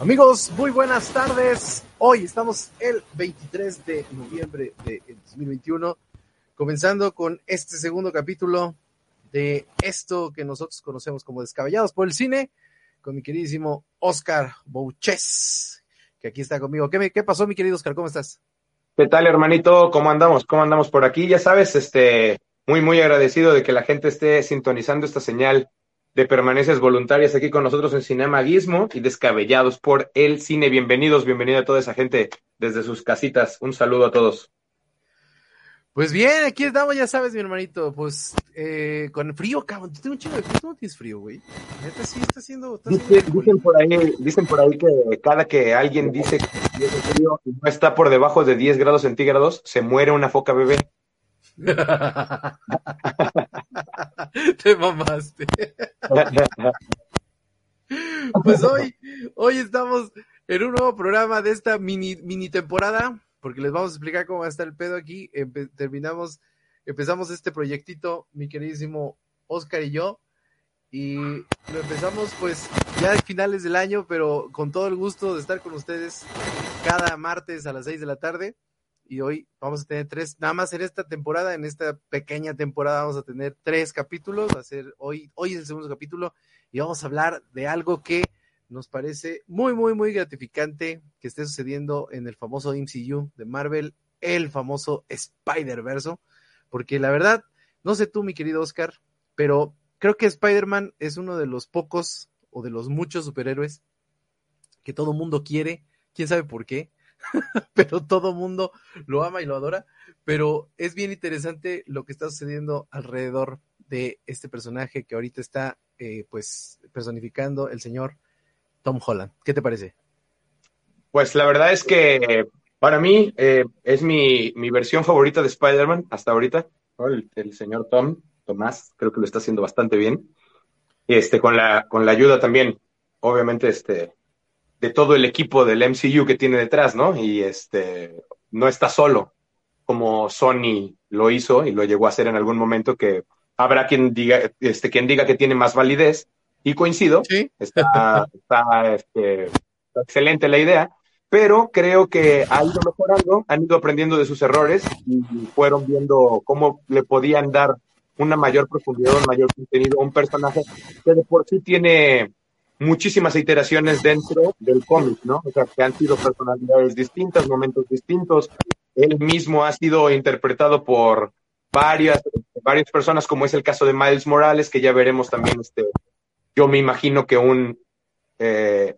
Amigos, muy buenas tardes. Hoy estamos el 23 de noviembre de 2021, comenzando con este segundo capítulo de esto que nosotros conocemos como Descabellados por el Cine, con mi queridísimo Oscar Bouches, que aquí está conmigo. ¿Qué, me, ¿Qué pasó, mi querido Oscar? ¿Cómo estás? ¿Qué tal, hermanito? ¿Cómo andamos? ¿Cómo andamos por aquí? Ya sabes, este, muy, muy agradecido de que la gente esté sintonizando esta señal de permanencias voluntarias aquí con nosotros en Cinema Guismo y descabellados por el cine. Bienvenidos, bienvenida a toda esa gente desde sus casitas. Un saludo a todos. Pues bien, aquí estamos, ya sabes, mi hermanito, pues eh, con frío, cabrón. Tú tienes un chingo de frío, ¿tú no tienes frío, güey? Neta, sí está haciendo... Está dicen, dicen, por ahí, dicen por ahí que cada que alguien dice que tiene frío y no está por debajo de 10 grados centígrados, se muere una foca bebé. Te mamaste. pues hoy, hoy estamos en un nuevo programa de esta mini, mini temporada, porque les vamos a explicar cómo va a estar el pedo aquí. Terminamos, empezamos este proyectito, mi queridísimo Oscar y yo, y lo empezamos pues ya a finales del año, pero con todo el gusto de estar con ustedes cada martes a las 6 de la tarde y hoy vamos a tener tres, nada más en esta temporada, en esta pequeña temporada vamos a tener tres capítulos, va a ser hoy, hoy es el segundo capítulo y vamos a hablar de algo que nos parece muy, muy, muy gratificante que esté sucediendo en el famoso MCU de Marvel, el famoso Spider-Verse, porque la verdad, no sé tú, mi querido Oscar, pero creo que Spider-Man es uno de los pocos o de los muchos superhéroes que todo mundo quiere, quién sabe por qué, pero todo mundo lo ama y lo adora. Pero es bien interesante lo que está sucediendo alrededor de este personaje que ahorita está, eh, pues, personificando el señor Tom Holland. ¿Qué te parece? Pues la verdad es que para mí eh, es mi, mi, versión favorita de Spider-Man hasta ahorita. El, el, señor Tom, Tomás, creo que lo está haciendo bastante bien. Este, con la, con la ayuda también, obviamente, este, de todo el equipo del MCU que tiene detrás, ¿no? Y este no está solo, como Sony lo hizo y lo llegó a hacer en algún momento, que habrá quien diga, este, quien diga que tiene más validez, y coincido, ¿Sí? está, está, este, está excelente la idea, pero creo que ha ido mejorando, han ido aprendiendo de sus errores y fueron viendo cómo le podían dar una mayor profundidad, un mayor contenido a un personaje que de por sí tiene muchísimas iteraciones dentro del cómic, ¿no? O sea, que han sido personalidades distintas, momentos distintos. Él mismo ha sido interpretado por varias, varias personas, como es el caso de Miles Morales, que ya veremos también, este, yo me imagino que un eh,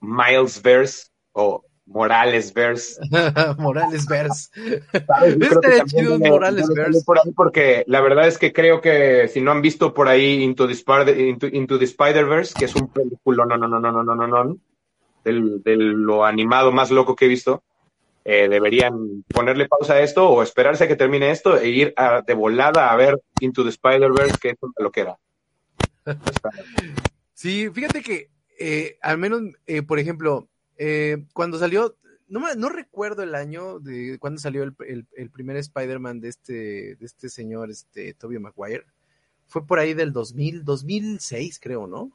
Miles Verse o Morales Verse. Morales Verse. Este chido Morales Verse. Por ahí porque la verdad es que creo que si no han visto por ahí Into the, Spider, Into, Into the Spider-Verse, que es un película, no, no, no, no, no, no, no, no, del, de lo animado más loco que he visto, eh, deberían ponerle pausa a esto o esperarse a que termine esto e ir a, de volada a ver Into the Spider-Verse, que es lo que era. Sí, fíjate que eh, al menos, eh, por ejemplo, eh, cuando salió, no, no recuerdo el año de cuando salió el, el, el primer Spider-Man de este, de este señor, este Tobey Maguire. Fue por ahí del 2000, 2006, creo, ¿no?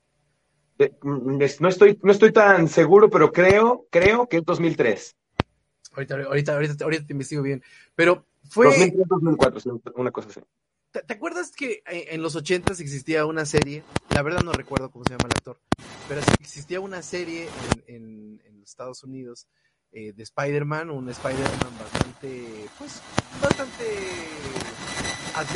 No estoy, no estoy tan seguro, pero creo, creo que es 2003. Ahorita, ahorita, ahorita, ahorita te investigo bien. Pero fue. 2003, 2004, una cosa así. ¿Te, ¿Te, acuerdas que en los 80 existía una serie? La verdad no recuerdo cómo se llama el actor, pero existía una serie en, en, en los Estados Unidos eh, de Spider-Man, un Spider-Man bastante, pues, bastante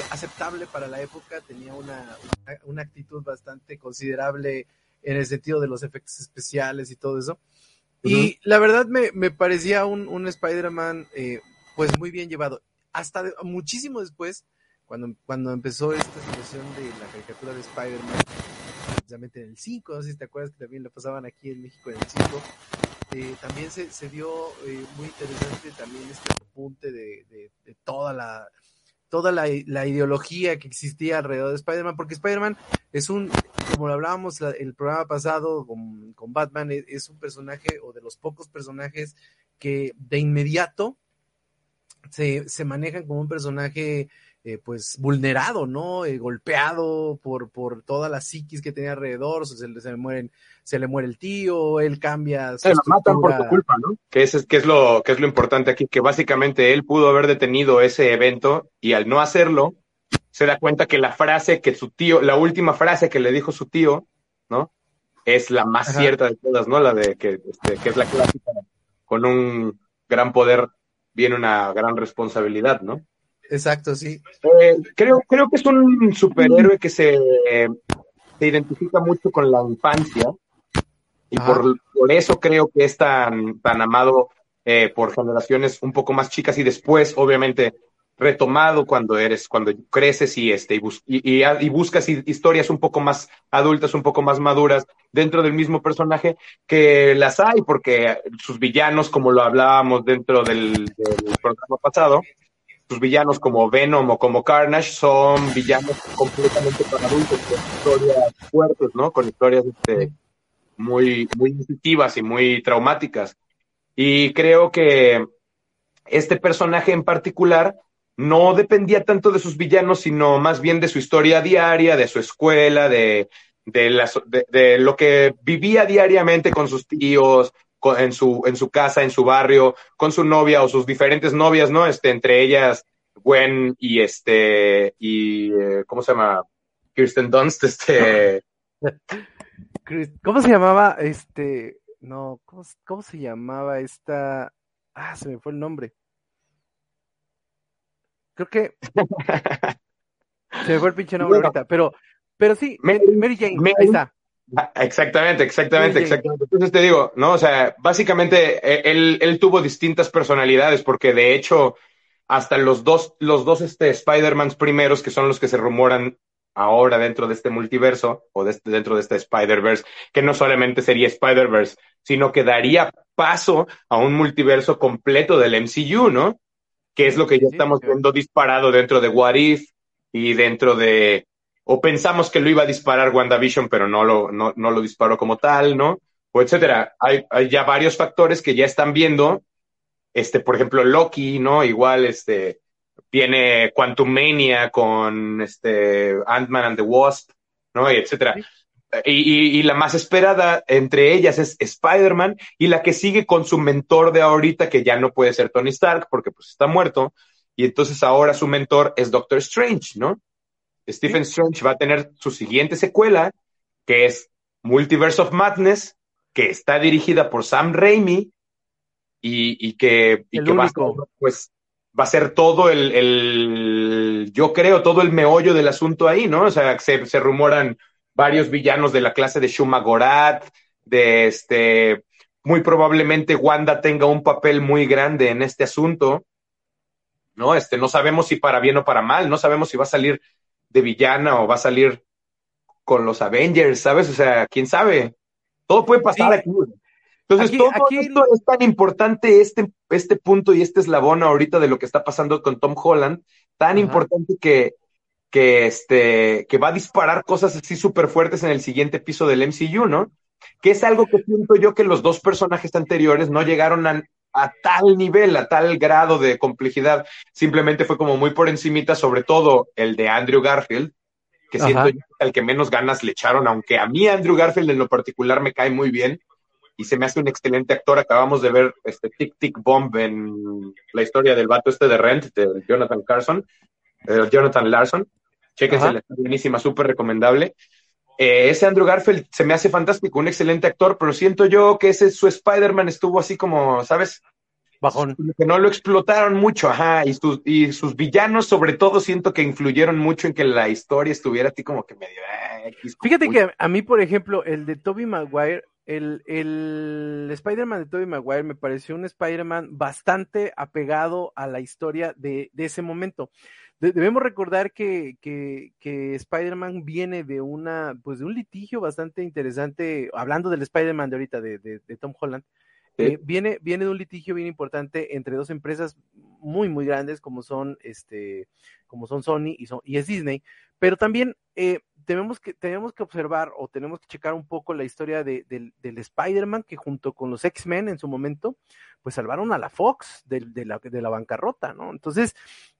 aceptable para la época, tenía una, una, una, actitud bastante considerable en el sentido de los efectos especiales y todo eso. Y la verdad me, me parecía un, un Spider-Man eh, pues muy bien llevado. Hasta de- muchísimo después, cuando, cuando empezó esta situación de la caricatura de Spider-Man, precisamente en el 5, no sé si te acuerdas que también lo pasaban aquí en México en el 5, eh, también se, se dio eh, muy interesante también este apunte de, de, toda la toda la, la, ideología que existía alrededor de Spider-Man, porque Spider-Man es un, como lo hablábamos la, el programa pasado con, con Batman, es, es, un personaje o de los pocos personajes que de inmediato se, se manejan como un personaje eh, pues vulnerado, ¿no? Eh, golpeado por, por toda la psiquis que tenía alrededor, se, le, se, le mueren, se le muere el tío, él cambia. Se lo matan por tu culpa, ¿no? Que es, que, es lo, que es lo importante aquí, que básicamente él pudo haber detenido ese evento y al no hacerlo, se da cuenta que la frase que su tío, la última frase que le dijo su tío, ¿no? Es la más Ajá. cierta de todas, ¿no? La de que, este, que es la clásica, con un gran poder viene una gran responsabilidad, ¿no? Exacto, sí. Eh, creo, creo que es un superhéroe que se, eh, se identifica mucho con la infancia y por, por, eso creo que es tan, tan amado eh, por generaciones un poco más chicas y después, obviamente, retomado cuando eres, cuando creces y, este, y, bus y, y, y buscas historias un poco más adultas, un poco más maduras dentro del mismo personaje, que las hay, porque sus villanos, como lo hablábamos dentro del, del programa pasado, sus villanos como Venom o como Carnage son villanos completamente para adultos, con historias fuertes, ¿no? Con historias este, muy, muy intuitivas y muy traumáticas. Y creo que este personaje en particular no dependía tanto de sus villanos, sino más bien de su historia diaria, de su escuela, de, de, las, de, de lo que vivía diariamente con sus tíos, en su, en su casa, en su barrio, con su novia o sus diferentes novias, ¿no? Este, entre ellas, Gwen y este, y, eh, ¿cómo se llama? Kirsten Dunst, este. ¿Cómo se llamaba este? No, ¿cómo, ¿cómo se llamaba esta? Ah, se me fue el nombre. Creo que. se me fue el pinche nombre bueno, ahorita, pero, pero sí, Mary, Mary Jane, Mary, ahí está. Exactamente, exactamente, exactamente. Entonces te digo, ¿no? O sea, básicamente él, él tuvo distintas personalidades porque de hecho hasta los dos, los dos este, Spider-Mans primeros, que son los que se rumoran ahora dentro de este multiverso o de este, dentro de este Spider-Verse, que no solamente sería Spider-Verse, sino que daría paso a un multiverso completo del MCU, ¿no? Que es lo que ya estamos viendo disparado dentro de What If y dentro de o pensamos que lo iba a disparar WandaVision, pero no lo, no, no lo disparó como tal, ¿no? O etcétera. Hay, hay, ya varios factores que ya están viendo. Este, por ejemplo, Loki, ¿no? Igual, este, viene Quantum Mania con este Ant-Man and the Wasp, ¿no? Y etcétera. Y, y, la más esperada entre ellas es Spider-Man y la que sigue con su mentor de ahorita, que ya no puede ser Tony Stark porque pues está muerto. Y entonces ahora su mentor es Doctor Strange, ¿no? Stephen Strange va a tener su siguiente secuela, que es Multiverse of Madness, que está dirigida por Sam Raimi y, y que, y que va, a ser, pues, va a ser todo el, el, yo creo, todo el meollo del asunto ahí, ¿no? O sea, se, se rumoran varios villanos de la clase de Shuma Gorath, de este, muy probablemente Wanda tenga un papel muy grande en este asunto, ¿no? Este, no sabemos si para bien o para mal, no sabemos si va a salir de villana o va a salir con los Avengers, ¿sabes? O sea, quién sabe. Todo puede pasar sí. aquí. Entonces, aquí, todo aquí... esto es tan importante, este, este punto y este eslabón ahorita de lo que está pasando con Tom Holland, tan Ajá. importante que, que, este, que va a disparar cosas así súper fuertes en el siguiente piso del MCU, ¿no? Que es algo que siento yo que los dos personajes anteriores no llegaron a, a tal nivel, a tal grado de complejidad. Simplemente fue como muy por encimita, sobre todo el de Andrew Garfield, que Ajá. siento yo que al que menos ganas le echaron, aunque a mí Andrew Garfield en lo particular me cae muy bien y se me hace un excelente actor. Acabamos de ver este Tic Tic Bomb en la historia del vato este de Rent, de Jonathan Carson, eh, Jonathan Larson. Chéquense, está buenísima, súper recomendable. Eh, ese Andrew Garfield se me hace fantástico, un excelente actor, pero siento yo que ese su Spider-Man estuvo así como, ¿sabes? Bajón. Que no lo explotaron mucho, ajá, y, sus, y sus villanos sobre todo siento que influyeron mucho en que la historia estuviera así como que medio... Eh, Fíjate que a mí, por ejemplo, el de Toby Maguire el, el Spider-Man de Tobey Maguire me pareció un Spider-Man bastante apegado a la historia de, de ese momento. Debemos recordar que, que, que Spider-Man viene de una, pues de un litigio bastante interesante, hablando del Spider-Man de ahorita, de, de, de Tom Holland, eh, viene, viene de un litigio bien importante entre dos empresas muy, muy grandes como son, este, como son Sony y, son, y es Disney, pero también eh, tenemos, que, tenemos que observar o tenemos que checar un poco la historia de, del Spider-Man que junto con los X-Men en su momento, pues salvaron a la Fox de, de, la, de la bancarrota, ¿no? Entonces,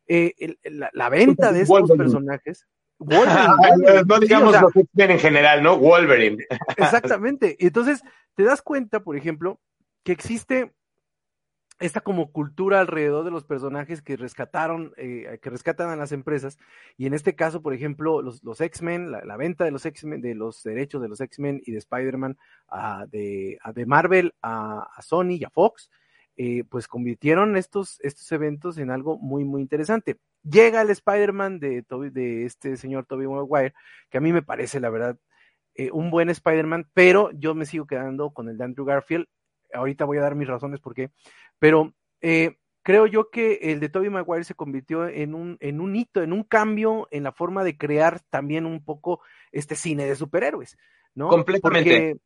eh, el, la, la, venta de estos personajes... Wolverine, no digamos sí, o sea, los X-Men en general, ¿no? Wolverine. Exactamente. Entonces, te das cuenta, por ejemplo, que existe esta como cultura alrededor de los personajes que rescataron, eh, que rescatan a las empresas, y en este caso, por ejemplo, los, los X-Men, la, la, venta de los X-Men, de los derechos de los X-Men y de Spider-Man, uh, de, uh, de, Marvel a, a, Sony y a Fox, eh, pues convirtieron estos, estos eventos en algo muy, muy interesante. Llega el Spider-Man de, de este señor Tobey Maguire, que a mí me parece, la verdad, eh, un buen Spider-Man, pero yo me sigo quedando con el de Andrew Garfield ahorita voy a dar mis razones por qué, pero eh, creo yo que el de Toby Maguire se convirtió en un, en un hito, en un cambio en la forma de crear también un poco este cine de superhéroes, ¿no? Completamente. Porque,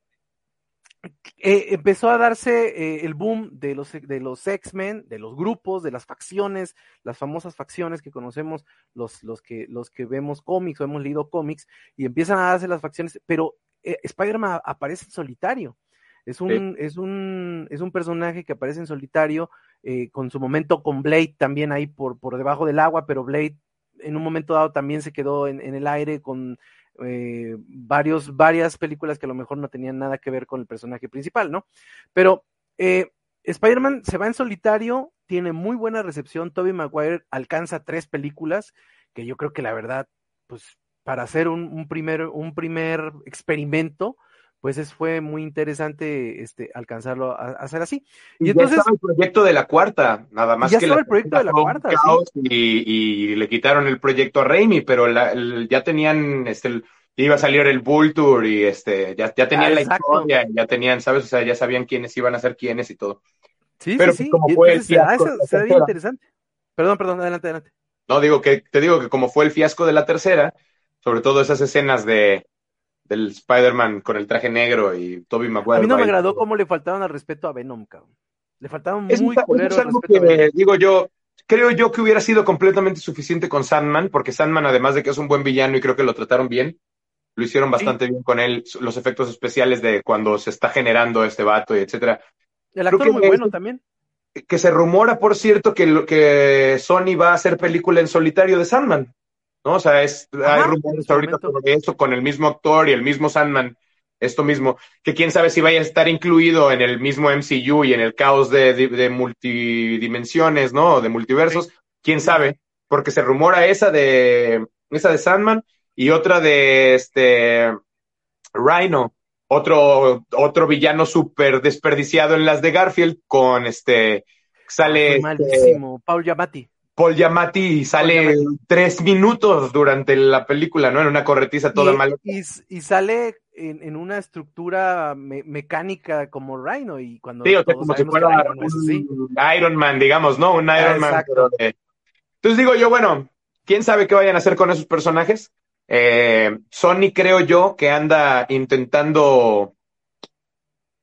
eh, empezó a darse eh, el boom de los, de los X-Men, de los grupos, de las facciones, las famosas facciones que conocemos los, los, que, los que vemos cómics o hemos leído cómics, y empiezan a darse las facciones, pero eh, Spider-Man aparece en solitario. Es un, sí. es un, es un personaje que aparece en solitario, con su momento con Blade también ahí por, por debajo del agua, pero Blade en un momento dado también se quedó en, en el aire con eh, varios, varias películas que a lo mejor no tenían nada que ver con el personaje principal, ¿no? Pero eh, Spider-Man se va en solitario, tiene muy buena recepción, Tobey Maguire alcanza tres películas, que yo creo que la verdad, pues para hacer un primer, un primer experimento, pues es, fue muy interesante este, alcanzarlo a, a, hacer así. Y, y entonces, ya estaba el proyecto de la cuarta, nada más ya que estaba el proyecto de la cuarta. Sí. Y, y, le quitaron el proyecto a Raimi, pero la, el, ya tenían, este, el, iba a salir el Bull Tour y este, ya, ya tenían ah, la historia, ya tenían, ¿sabes? O sea, ya sabían quiénes iban a ser quiénes y todo. Sí, pero sí, sí. como fue el fiasco, se, se ve interesante. Perdón, perdón, adelante, adelante. No, digo que, te digo que como fue el fiasco de la tercera, sobre todo esas escenas de, del Spider-Man con el traje negro y Toby Maguire. A mí no me agradó cómo le faltaban al respeto a Venom, cabrón. Le faltaban muy es, culero es algo que, digo yo, creo yo que hubiera sido completamente suficiente con Sandman, porque Sandman, además de que es un buen villano y creo que lo trataron bien, lo hicieron bastante sí. bien con él, los efectos especiales de cuando se está generando este vato y etcétera. El actor creo que muy bueno es, también. Que se rumora, por cierto, que, que Sony va a hacer película en solitario de Sandman. ¿No? O sea, es, Ajá, hay rumores ahorita sobre eso con el mismo actor y el mismo Sandman, esto mismo, que quién sabe si vaya a estar incluido en el mismo MCU y en el caos de, de, de multidimensiones, ¿no? De multiversos, sí. quién sabe, porque se rumora esa de, esa de Sandman y otra de este Rhino, otro, otro villano súper desperdiciado en las de Garfield con este, sale... Malísimo, este, Paul Giamatti. Paul Giamatti sale Paul tres minutos durante la película, ¿no? En una corretiza toda y, mal. Y, y, sale en, en una estructura me, mecánica como Rhino y cuando sí, o sea, como si fuera Iron, así. Iron, Man, digamos, ¿no? Un Iron Man. Pero, eh. Entonces digo yo, bueno, quién sabe qué vayan a hacer con esos personajes. Eh, Sony creo yo que anda intentando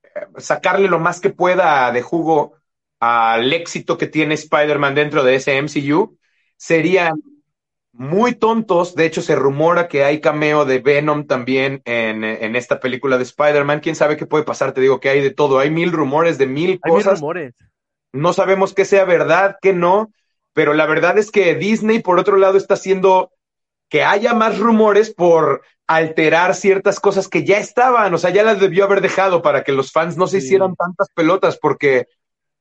eh, sacarle lo más que pueda de jugo al éxito que tiene Spider-Man dentro de ese MCU, serían muy tontos. De hecho, se rumora que hay cameo de Venom también en, en esta película de Spider-Man. ¿Quién sabe qué puede pasar? Te digo que hay de todo. Hay mil rumores de mil hay cosas. Mil rumores. No sabemos qué sea verdad, qué no. Pero la verdad es que Disney, por otro lado, está haciendo que haya más rumores por alterar ciertas cosas que ya estaban. O sea, ya las debió haber dejado para que los fans no se sí. hicieran tantas pelotas porque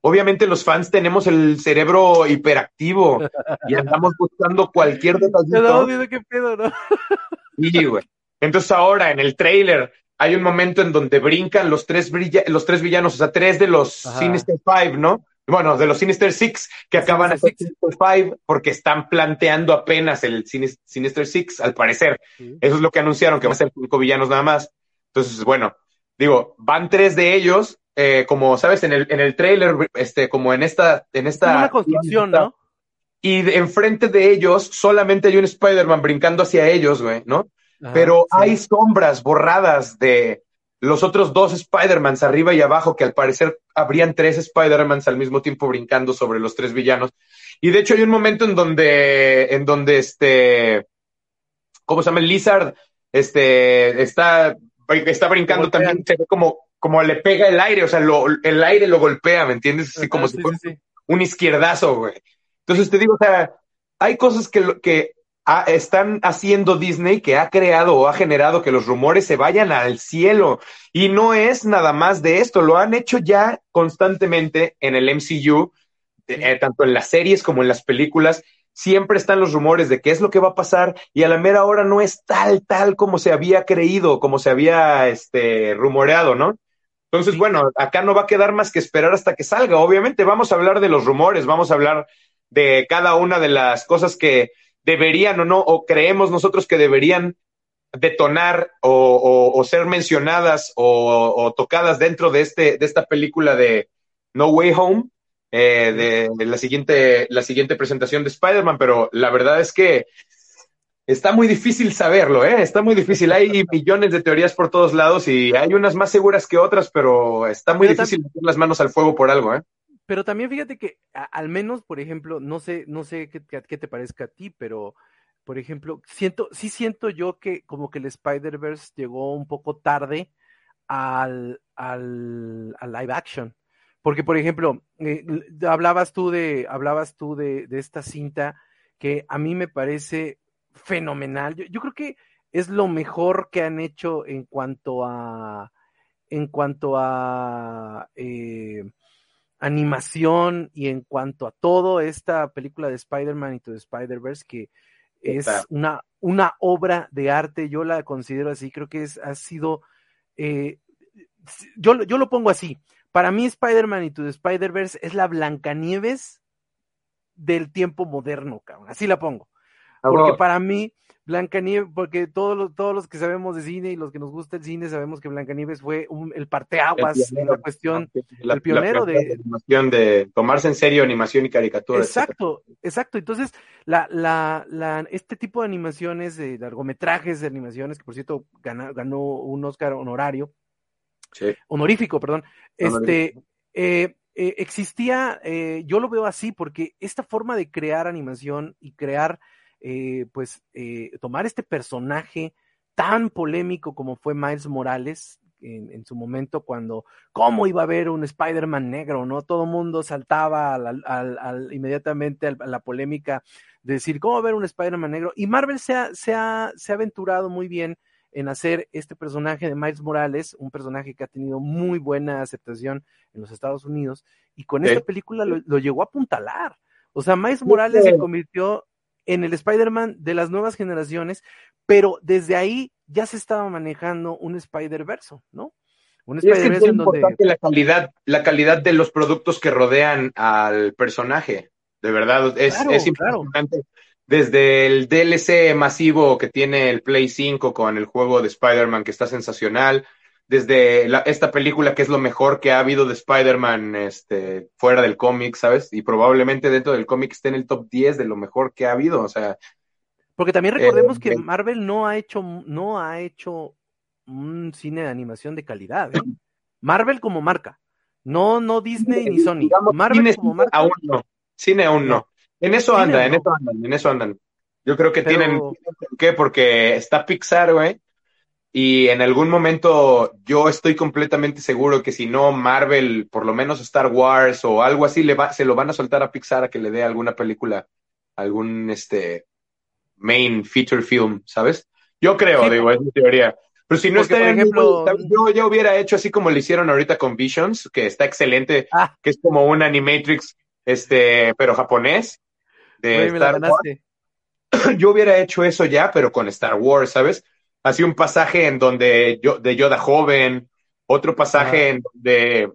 obviamente los fans tenemos el cerebro hiperactivo y andamos buscando cualquier detallito. Qué pedo, ¿no? Sí, güey. Entonces ahora en el trailer hay un momento en donde brincan los tres, los tres villanos, o sea, tres de los Ajá. Sinister Five, ¿no? Bueno, de los Sinister Six que acaban ser Sinister Five porque están planteando apenas el Sinister Six, al parecer. Sí. Eso es lo que anunciaron, que va a ser cinco villanos nada más. Entonces, bueno, digo, van tres de ellos, eh, como sabes, en el, en el trailer, este, como en esta, en esta. una construcción, ¿no? Y enfrente de ellos solamente hay un Spider-Man brincando hacia ellos, güey, ¿no? Pero hay sombras borradas de los otros dos Spider-Mans arriba y abajo, que al parecer habrían tres Spider-Mans al mismo tiempo brincando sobre los tres villanos. Y de hecho hay un momento en donde, en donde este, ¿cómo se llama? Lizard, este, está, está brincando también, se ve como, como le pega el aire, o sea, el aire lo golpea, ¿me entiendes? Así como si fuera un izquierdazo, güey. Entonces te digo, o sea, hay cosas que, que están haciendo Disney que ha creado o ha generado que los rumores se vayan al cielo. Y no es nada más de esto, lo han hecho ya constantemente en el MCU, eh, tanto en las series como en las películas. Siempre están los rumores de qué es lo que va a pasar y a la mera hora no es tal, tal como se había creído, como se había este, rumoreado, ¿no? Entonces, bueno, acá no va a quedar más que esperar hasta que salga. Obviamente vamos a hablar de los rumores, vamos a hablar de cada una de las cosas que, deberían o no, o creemos nosotros que deberían detonar o, ser mencionadas o, tocadas dentro de, este, de esta película de No Way Home, eh, de, la, siguiente, la siguiente presentación de Spider-Man, pero la verdad es que está muy difícil saberlo, ¿eh? Está muy difícil. Hay millones de teorías por todos lados y hay unas más seguras que otras, pero está muy difícil meter las manos al fuego por algo, ¿eh? pero también fíjate que al menos, por ejemplo, no sé, no sé qué, qué, te parezca a ti, pero por ejemplo, siento, sí siento yo que como que el Spider-Verse llegó un poco tarde al, al, live action. Porque, por ejemplo, eh, hablabas tú de, hablabas tú de, de, esta cinta que a mí me parece fenomenal. Yo, yo, creo que es lo mejor que han hecho en cuanto a, en cuanto a eh, animación y en cuanto a todo esta película de Spider-Man y to Spider-Verse, que es una, una obra de arte, yo la considero así, creo que es, ha sido, eh, yo, yo lo pongo así, para mí Spider-Man y to Spider-Verse es la Blancanieves del tiempo moderno, cabrón, así la pongo. Porque para mí, Blancanieves, porque todos los, todos los que sabemos de cine y los que nos gusta el cine sabemos que Blancanieves fue el parteaguas en la cuestión, el pionero de, animación, de tomarse en serio animación y caricatura. Exacto, exacto. Entonces, la, la, la, este tipo de animaciones, de largometrajes de animaciones, que por cierto ganó, ganó un Oscar honorario, honorífico, perdón, este, eh, eh, existía, eh, yo lo veo así, porque esta forma de crear animación y crear eh, pues eh, tomar este personaje tan polémico como fue Miles Morales en, su momento cuando cómo iba a haber un Spider-Man negro, ¿no? Todo mundo saltaba al, inmediatamente a la polémica de decir cómo va a haber un Spider-Man negro y Marvel se ha, se, ha, se ha aventurado muy bien en hacer este personaje de Miles Morales, un personaje que ha tenido muy buena aceptación en los Estados Unidos, y con esta película lo, lo, llegó a apuntalar. O sea, Miles Morales se convirtió en el Spider-Man de las nuevas generaciones, pero desde ahí ya se estaba manejando un Spider-Verso, ¿no? Un es importante la calidad, la calidad de los productos que rodean al personaje. De verdad, es, es importante. Desde el DLC masivo que tiene el Play 5 con el juego de Spider-Man que está sensacional, desde esta película que es lo mejor que ha habido de Spider-Man este, fuera del cómic, ¿sabes? Y probablemente dentro del cómic esté en el top 10 de lo mejor que ha habido, o sea. Porque también recordemos eh, que Marvel no ha hecho, no ha hecho un cine de animación de calidad. ¿eh? Marvel como marca. No, no Disney ni Sony. Marvel como marca. Aún no. Cine aún no. En eso anda, en eso andan, en eso andan. Yo creo que tienen, ¿qué? Porque está Pixar, güey, y en algún momento yo estoy completamente seguro que si no Marvel, por lo menos Star Wars o algo así, le va, se lo van a soltar a Pixar a que le dé alguna película, algún este main feature film, ¿sabes? Yo creo, digo, es mi teoría. Pero si no está, ejemplo, yo ya hubiera hecho así como lo hicieron ahorita con Visions, que está excelente, ah. que es como un Animatrix, este, pero japonés. De Star Wars. Yo hubiera hecho eso ya, pero con Star Wars, ¿sabes? Así un pasaje en donde yo, de Yoda joven, otro pasaje en donde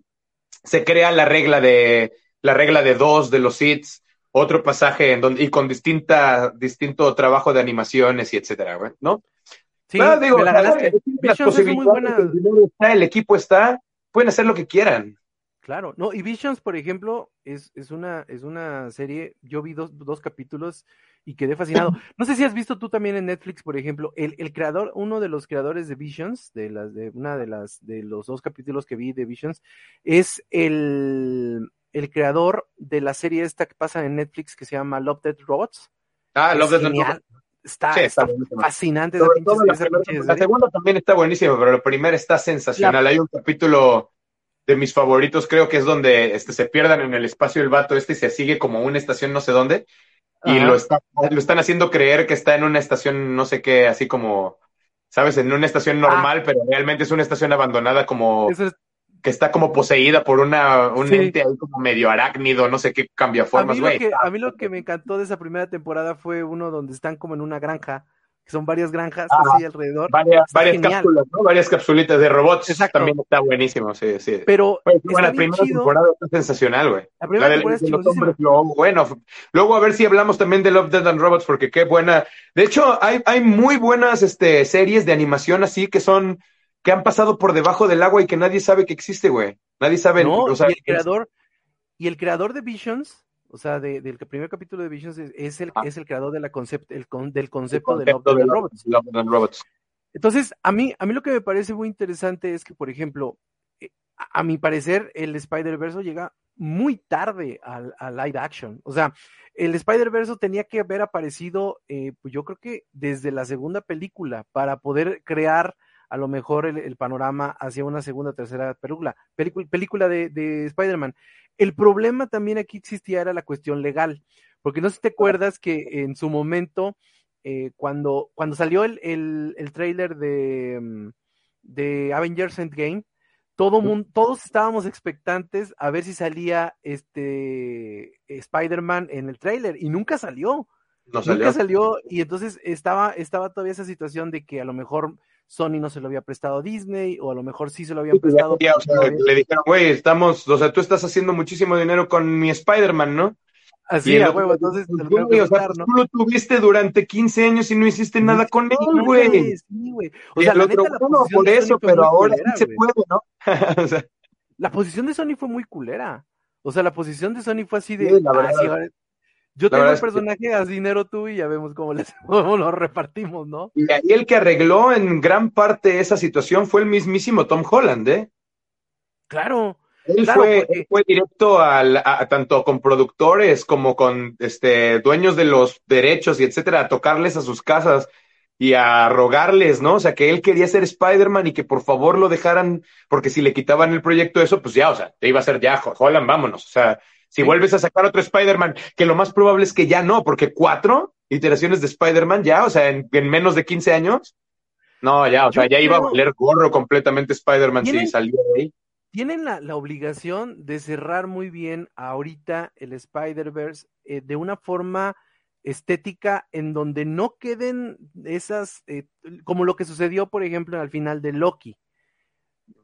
se crea la regla de la regla de dos de los hits, otro pasaje en donde y con distinta distinto trabajo de animaciones y etcétera, ¿no? Sí, digo, la ganaste. el dinero está, el equipo está, pueden hacer lo que quieran. Claro, no, y Visions, por ejemplo, es, es, una, es una serie, yo vi dos, dos capítulos y quedé fascinado. No sé si has visto tú también en Netflix, por ejemplo, el, el creador, uno de los creadores de Visions, de las, de una de las, de los dos capítulos que vi de Visions, es el, el creador de la serie esta que pasa en Netflix que se llama Love Dead Robots. Ah, Love Dead Robots. Está, fascinante. la, segunda también está buenísima, pero la primera está sensacional. Hay un capítulo de mis favoritos, creo que es donde este, se pierdan en el espacio el vato este y se sigue como una estación no sé dónde. Y lo, está, lo están haciendo creer que está en una estación no sé qué, así como, ¿sabes? En una estación ah. normal, pero realmente es una estación abandonada como que está como poseída por una, un ente ahí como medio arácnido, no sé qué cambia formas, güey. A, mí lo que me encantó de esa primera temporada fue uno donde están como en una granja, son varias granjas ah, así alrededor. Varias, varias cápsulas, ¿no? Varias capsulitas de robots. Exacto. También está buenísimo, sí, sí. Pero la primera temporada está sensacional, güey. La primera temporada es los hombres, bueno. Luego a ver si hablamos también de Love, Dead and Robots, porque qué buena. De hecho, hay, hay muy buenas este, series de animación así que son que han pasado por debajo del agua y que nadie sabe que existe, güey. Nadie sabe. No, y el creador, y el creador de Visions, o sea, del primer capítulo de Visions es, el, ah. es el creador de la concept, el, del concepto, de Love, de Robots. Robots. Entonces, a mí, a mí lo que me parece muy interesante es que, por ejemplo, eh, a, mi parecer, el Spider-Verse llega muy tarde al, live action. O sea, el Spider-Verse tenía que haber aparecido, eh, pues yo creo que desde la segunda película, para poder crear a lo mejor el, panorama hacia una segunda o tercera película, película, de, Spider-Man. El problema también aquí existía era la cuestión legal, porque no sé si te acuerdas que en su momento, eh, cuando, cuando salió el, el, trailer de, mm, de Avengers Endgame, todo mundo, todos estábamos expectantes a ver si salía este Spider-Man en el trailer y nunca salió. No salió. Nunca salió y entonces estaba, estaba todavía esa situación de que a lo mejor Sony no se lo había prestado a Disney, o a lo mejor sí se lo habían pues, prestado. le dijeron, güey, estamos, o sea, tú estás haciendo muchísimo dinero con mi Spider-Man, ¿no? Así es, güey, entonces te lo o sea, ¿no? Tú lo tuviste durante 15 años y no hiciste nada con él, güey. Sí, güey. O sea, la neta, la por eso, pero ahora sí se puede, ¿no? o sea, la posición de Sony fue muy culera. O sea, la posición de Sony fue así de, la ah, yo tengo el personaje, haz dinero tú y ya vemos cómo, les, lo repartimos, ¿no? Y ahí el que arregló en gran parte esa situación fue el mismísimo Tom Holland, ¿eh? Claro. Él, fue, fue, directo al, a, tanto con productores como con este dueños de los derechos y etcétera, a tocarles a sus casas y a rogarles, ¿no? O sea, que él quería ser Spider-Man y que por favor lo dejaran, porque si le quitaban el proyecto eso, pues ya, o sea, te iba a ser ya, Holland, vámonos. O sea, si vuelves a sacar otro Spider-Man, que lo más probable es que ya no, porque cuatro iteraciones de Spider-Man ya, o sea, en, menos de 15 años, no, ya, o sea, ya iba a valer gorro completamente Spider-Man si salió de ahí. Tienen la, obligación de cerrar muy bien ahorita el Spider-Verse eh, de una forma estética en donde no queden esas, eh, como lo que sucedió, por ejemplo, al final de Loki.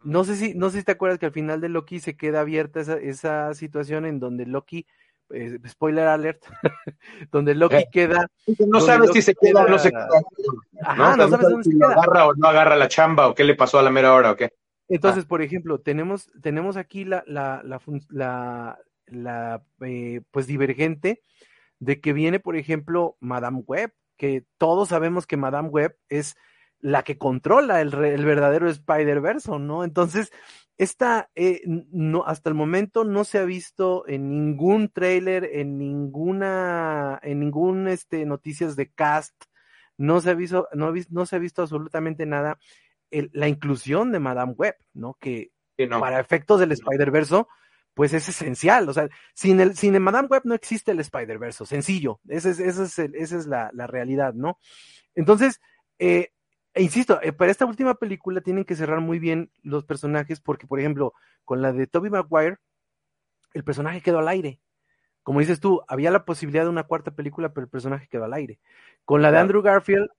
No sé si, no sé si te acuerdas que al final de Loki se queda abierta esa, esa situación en donde Loki, eh, spoiler alert, donde Loki eh, queda. No sabes si se queda, o no se queda. Ajá, no, sabes si agarra o no agarra la chamba o qué le pasó a la mera hora o qué. Entonces, ah. por ejemplo, tenemos, tenemos aquí la, la, la, la, la eh, pues divergente de que viene, por ejemplo, Madame Web, que todos sabemos que Madame Web es la que controla el, el verdadero Spider-Verse, ¿no? Entonces, esta, eh, no, hasta el momento no se ha visto en ningún trailer, en ninguna, en ningún, este, noticias de cast, no se ha visto, no, no se ha visto absolutamente nada la inclusión de Madame Web, ¿no? Que para efectos del Spider-Verse, pues es esencial. O sea, sin el, sin el Madame Web no existe el Spider-Verse, sencillo. Esa es, esa es, esa es la, la, realidad, ¿no? Entonces, eh, e insisto, eh, para esta última película tienen que cerrar muy bien los personajes porque, por ejemplo, con la de Toby Maguire, el personaje quedó al aire. Como dices tú, había la posibilidad de una cuarta película, pero el personaje quedó al aire. Con la de Andrew Garfield,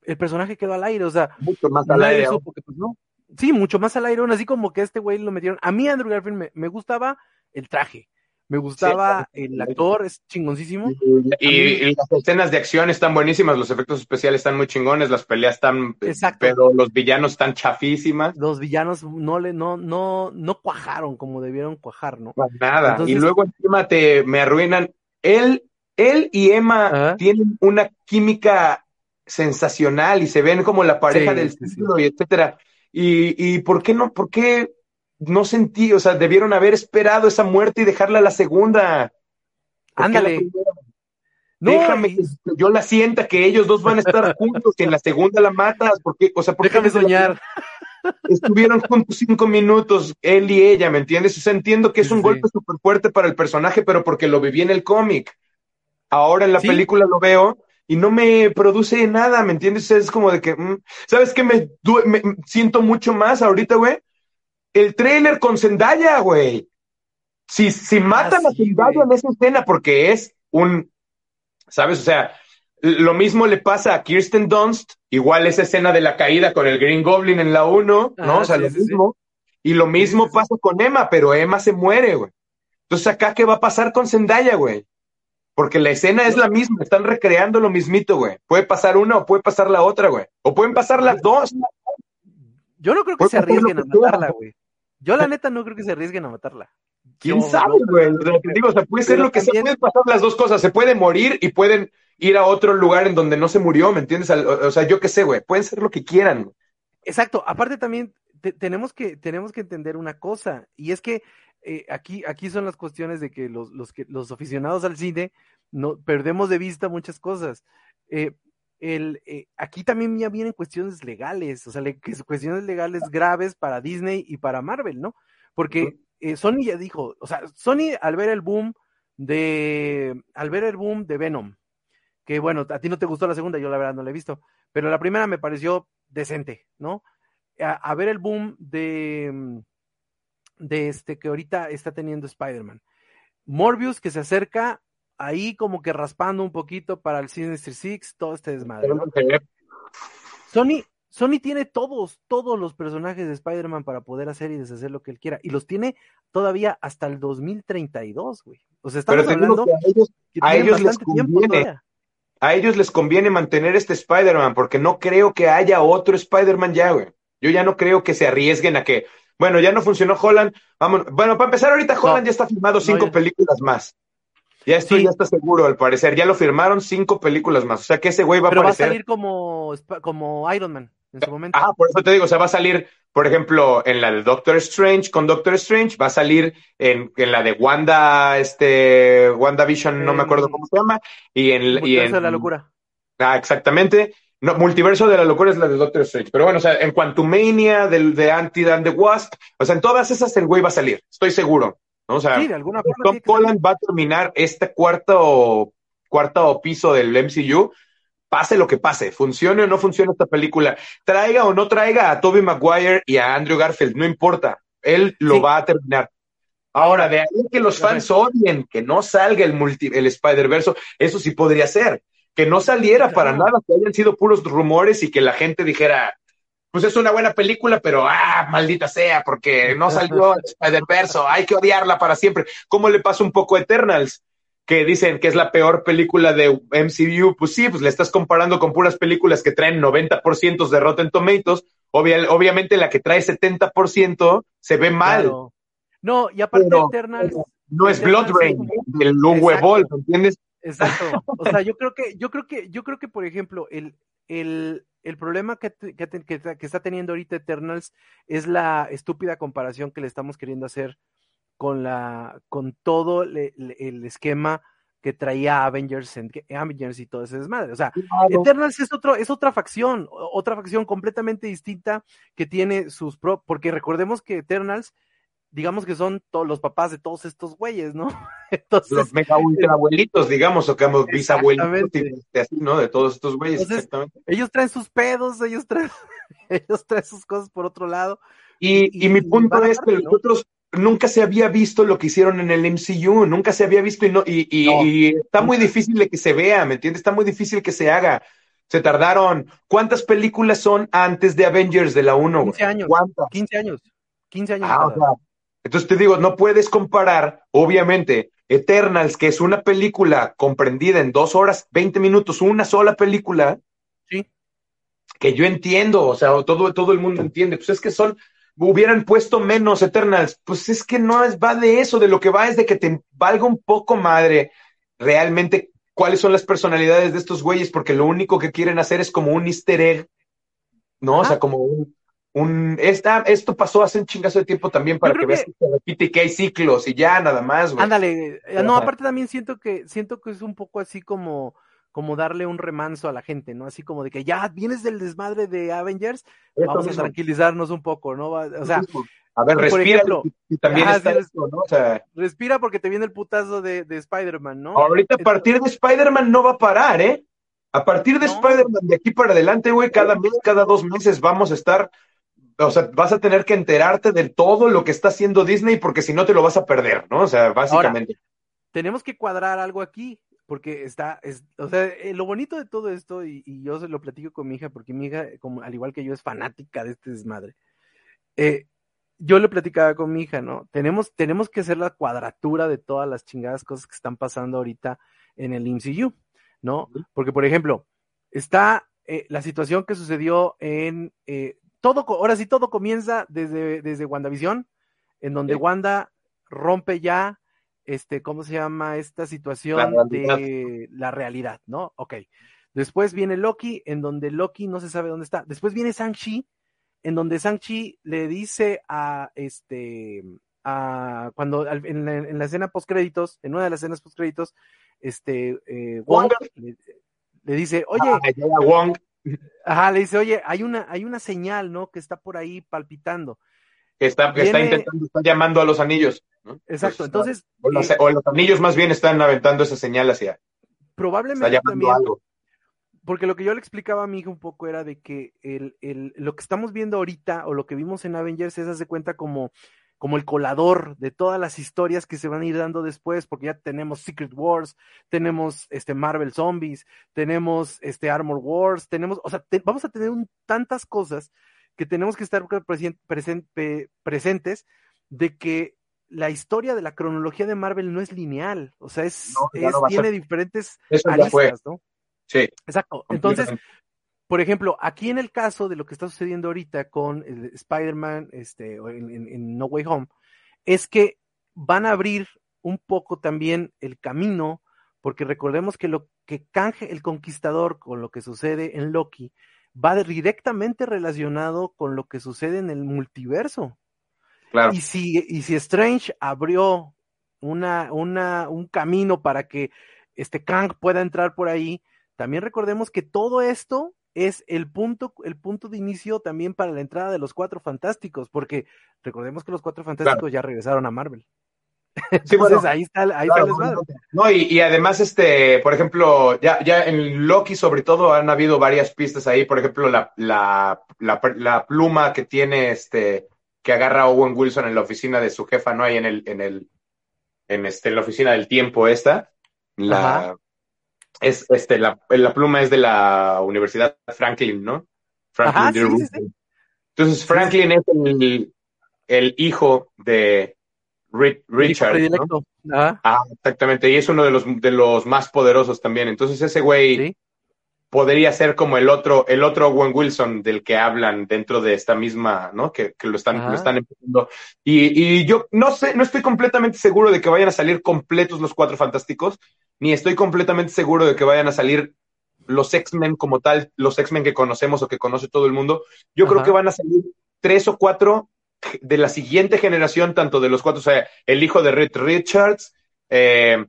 el personaje quedó al aire, o sea, mucho más al aire. pues, no. Sí, mucho más al aire, así como que este güey lo metieron. A mí Andrew Garfield me, me gustaba el traje, Me gustaba el actor, es chingoncísimo. Y, las escenas de acción están buenísimas, los efectos especiales están muy chingones, las peleas están, Exacto. pero los villanos están chafísimas. Los villanos no le, no, no, no cuajaron como debieron cuajar, ¿no? nada. y luego encima te me arruinan. Él, él y Emma tienen una química sensacional y se ven como la pareja del siglo y etcétera. Y, y por qué no, por qué no sentí, o sea, debieron haber esperado esa muerte y dejarla a la segunda. Ándale. Déjame que yo la sienta que ellos dos van a estar juntos, que en la segunda la matas, porque, o sea, porque déjame soñar. Estuvieron juntos cinco minutos, él y ella, ¿me entiendes? O sea, entiendo que es un golpe súper fuerte para el personaje, pero porque lo viví en el cómic. Ahora en la película lo veo y no me produce nada, ¿me entiendes? Es como de que, mm, ¿sabes qué? Me, me siento mucho más ahorita, güey el trailer con Zendaya, güey. Si, si ah, matan a Zendaya en esa escena porque es un, ¿sabes? O sea, lo mismo le pasa a Kirsten Dunst, igual esa escena de la caída con el Green Goblin en la 1, ¿no? o sea, lo mismo. Y lo mismo pasa con Emma, pero Emma se muere, güey. Entonces, acá, ¿qué va a pasar con Zendaya, güey? Porque la escena es la misma, están recreando lo mismito, güey. Puede pasar una o puede pasar la otra, güey. O pueden pasar las dos. Yo no creo que se arriesguen a matarla, güey. Yo la neta no creo que se arriesguen a matarla. ¿Quién sabe, güey? digo, o sea, puede ser lo que se pueden pasar las dos cosas. Se puede morir y pueden ir a otro lugar en donde no se murió, ¿me entiendes? O sea, yo qué sé, güey. Pueden ser lo que quieran. Exacto. Aparte también tenemos, que, tenemos que entender una cosa. Y es que eh, aquí, aquí son las cuestiones de que los, los, que los aficionados al cine no perdemos de vista muchas cosas. Eh, el, eh, aquí también ya vienen cuestiones legales, o sea, cuestiones legales graves para Disney y para Marvel, ¿no? Porque eh, Sony ya dijo, o sea, Sony al ver el boom de, al ver el boom de Venom, que bueno, a ti no te gustó la segunda, yo la verdad no la he visto, pero la primera me pareció decente, ¿no? A, ver el boom de, de este que ahorita está teniendo Spider-Man. Morbius que se acerca ahí como que raspando un poquito para el Sinister Six, todo este desmadre. Sony, Sony tiene todos, todos los personajes de Spider-Man para poder hacer y deshacer lo que él quiera. Y los tiene todavía hasta el 2032, güey. O sea, estamos hablando a ellos, les conviene, a ellos les conviene mantener este Spider-Man, porque no creo que haya otro Spider-Man ya, güey. Yo ya no creo que se arriesguen a que, bueno, ya no funcionó Holland, vamos, bueno, para empezar ahorita Holland ya está filmado cinco películas más. Ya esto ya está seguro, al parecer. Ya lo firmaron cinco películas más. O sea que ese güey va a aparecer. va a salir como, como Iron Man en su momento. Ah, por eso te digo, o sea, va a salir, por ejemplo, en la de Doctor Strange con Doctor Strange, va a salir en, en la de Wanda, este, WandaVision, no me acuerdo cómo se llama, y en... Multiverso de la locura. Ah, exactamente. No, Multiverso de la locura es la de Doctor Strange. Pero bueno, o sea, en Quantumania, del de Anti and the Wasp, o sea, en todas esas el güey va a salir, estoy seguro. O sea, Tom Holland va a terminar este cuarto, cuarto piso del MCU, pase lo que pase, funcione o no funcione esta película, traiga o no traiga a Tobey Maguire y a Andrew Garfield, no importa, él lo va a terminar. Ahora, de ahí que los fans odien que no salga el, multi, el Spider-Verse, eso sí podría ser. Que no saliera para nada, que hayan sido puros rumores y que la gente dijera, pues es una buena película, pero ah, maldita sea, porque no salió Spider-Verse, hay que odiarla para siempre. ¿Cómo le pasa un poco a Eternals? Que dicen que es la peor película de MCU, pues sí, pues le estás comparando con puras películas que traen 90% de Rotten Tomatoes, obviamente la que trae 70% se ve mal. No, y aparte Eternals... No es Blood Rain, el huevol, ¿entiendes? Exacto. O sea, yo creo que, yo creo que, yo creo que, por ejemplo, el, el, el problema que, está teniendo ahorita Eternals es la estúpida comparación que le estamos queriendo hacer con la con todo el esquema que traía Avengers, Avengers y todo ese desmadre. O sea, Eternals es otro, es otra facción, otra facción completamente distinta que tiene sus pro, porque recordemos que Eternals digamos que son todos los papás de todos estos güeyes, ¿no? Entonces, los mega abuelitos, digamos, o que bisabuelitos, así, ¿no? De todos estos güeyes, exactamente. Ellos traen sus pedos, ellos traen, ellos traen sus cosas por otro lado. Y, y, mi punto es que nosotros nunca se había visto lo que hicieron en el MCU, nunca se había visto y, no, y, y está muy difícil de que se vea, ¿me entiendes? Está muy difícil que se haga. Se tardaron. ¿Cuántas películas son antes de Avengers de la 1? 15 años. ¿Cuántas? 15 años. 15 años. Ah, entonces te digo, no puedes comparar, obviamente, Eternals, que es una película comprendida en dos horas, 20 minutos, una sola película. Sí. Que yo entiendo, o sea, todo, todo el mundo entiende. Pues es que son, hubieran puesto menos Eternals. Pues es que no es, va de eso, de lo que va es de que te valga un poco madre realmente cuáles son las personalidades de estos güeyes, porque lo único que quieren hacer es como un easter egg, ¿no? O sea, como un, un esta, esto pasó hace un chingazo de tiempo también para que, veas que se repite y que hay ciclos y ya nada más, güey. Ándale, eh, no, aparte también siento que, siento que es un poco así como, como darle un remanso a la gente, ¿no? Así como de que ya vienes del desmadre de Avengers, vamos a tranquilizarnos un poco, ¿no? O sea, a ver, respira y, también está esto, ¿no? O sea, respira porque te viene el putazo de, de Spider-Man, ¿no? Ahorita a partir de Spider-Man no va a parar, ¿eh? A partir de Spider-Man de aquí para adelante, güey, cada mes, cada dos meses vamos a estar o sea, vas a tener que enterarte de todo lo que está haciendo Disney porque si no te lo vas a perder, ¿no? O sea, básicamente. tenemos que cuadrar algo aquí porque está, es, o sea, eh, lo bonito de todo esto, y, yo se lo platico con mi hija, porque mi hija, como, al igual que yo, es fanática de este desmadre. Eh, yo le platicaba con mi hija, ¿no? Tenemos, tenemos que hacer la cuadratura de todas las chingadas cosas que están pasando ahorita en el MCU, ¿no? Porque, por ejemplo, está eh, la situación que sucedió en todo, ahora sí todo comienza desde, desde WandaVision, en donde Wanda rompe ya, este, ¿cómo se llama? Esta situación de la realidad, ¿no? Ok. Después viene Loki, en donde Loki no se sabe dónde está. Después viene Shang-Chi, en donde Shang-Chi le dice a este, a, cuando en la, en la escena postcréditos, en una de las escenas postcréditos, este, eh, Wong le, dice, oye, ah, Wong. Ajá, le dice, oye, hay una, hay una señal, ¿no? Que está por ahí palpitando. Que está, que está intentando, está llamando a los anillos. Exacto, entonces. O los, anillos más bien están aventando esa señal hacia. Probablemente también. Porque lo que yo le explicaba a mi hija un poco era de que el, el, lo que estamos viendo ahorita, o lo que vimos en Avengers, es hace cuenta como como el colador de todas las historias que se van a ir dando después, porque ya tenemos Secret Wars, tenemos este Marvel Zombies, tenemos este Armor Wars, tenemos, o sea, vamos a tener un, tantas cosas que tenemos que estar presentes de que la historia de la cronología de Marvel no es lineal, o sea, es, tiene diferentes aristas, ¿no? Sí. Exacto. Entonces, por ejemplo, aquí en el caso de lo que está sucediendo ahorita con Spider-Man este, en, No Way Home, es que van a abrir un poco también el camino, porque recordemos que lo que canje el conquistador con lo que sucede en Loki va directamente relacionado con lo que sucede en el multiverso. Claro. Y si, y si Strange abrió una, una, un camino para que este Kang pueda entrar por ahí, también recordemos que todo esto es el punto, el punto de inicio también para la entrada de los cuatro fantásticos, porque recordemos que los cuatro fantásticos ya regresaron a Marvel. Sí, Entonces, ahí está, ahí está No, y, y, además, este, por ejemplo, ya, ya en Loki, sobre todo, han habido varias pistas ahí. Por ejemplo, la, la, la, pluma que tiene este, que agarra Owen Wilson en la oficina de su jefa, ¿no? Ahí en el, en el, en este, en la oficina del tiempo esta. La, es este, la, la, pluma es de la Universidad Franklin, ¿no? Franklin Entonces, Franklin es el, el, hijo de Richard. ¿no? Ah, exactamente. Y es uno de los, de los más poderosos también. Entonces, ese güey podría ser como el otro, el otro Owen Wilson del que hablan dentro de esta misma, ¿no? Que, que lo están, lo están empezando. Y, y yo no sé, no estoy completamente seguro de que vayan a salir completos los cuatro fantásticos ni estoy completamente seguro de que vayan a salir los X-Men como tal, los X-Men que conocemos o que conoce todo el mundo. Yo creo que van a salir tres o cuatro de la siguiente generación, tanto de los cuatro, o sea, el hijo de Reed Richards, eh,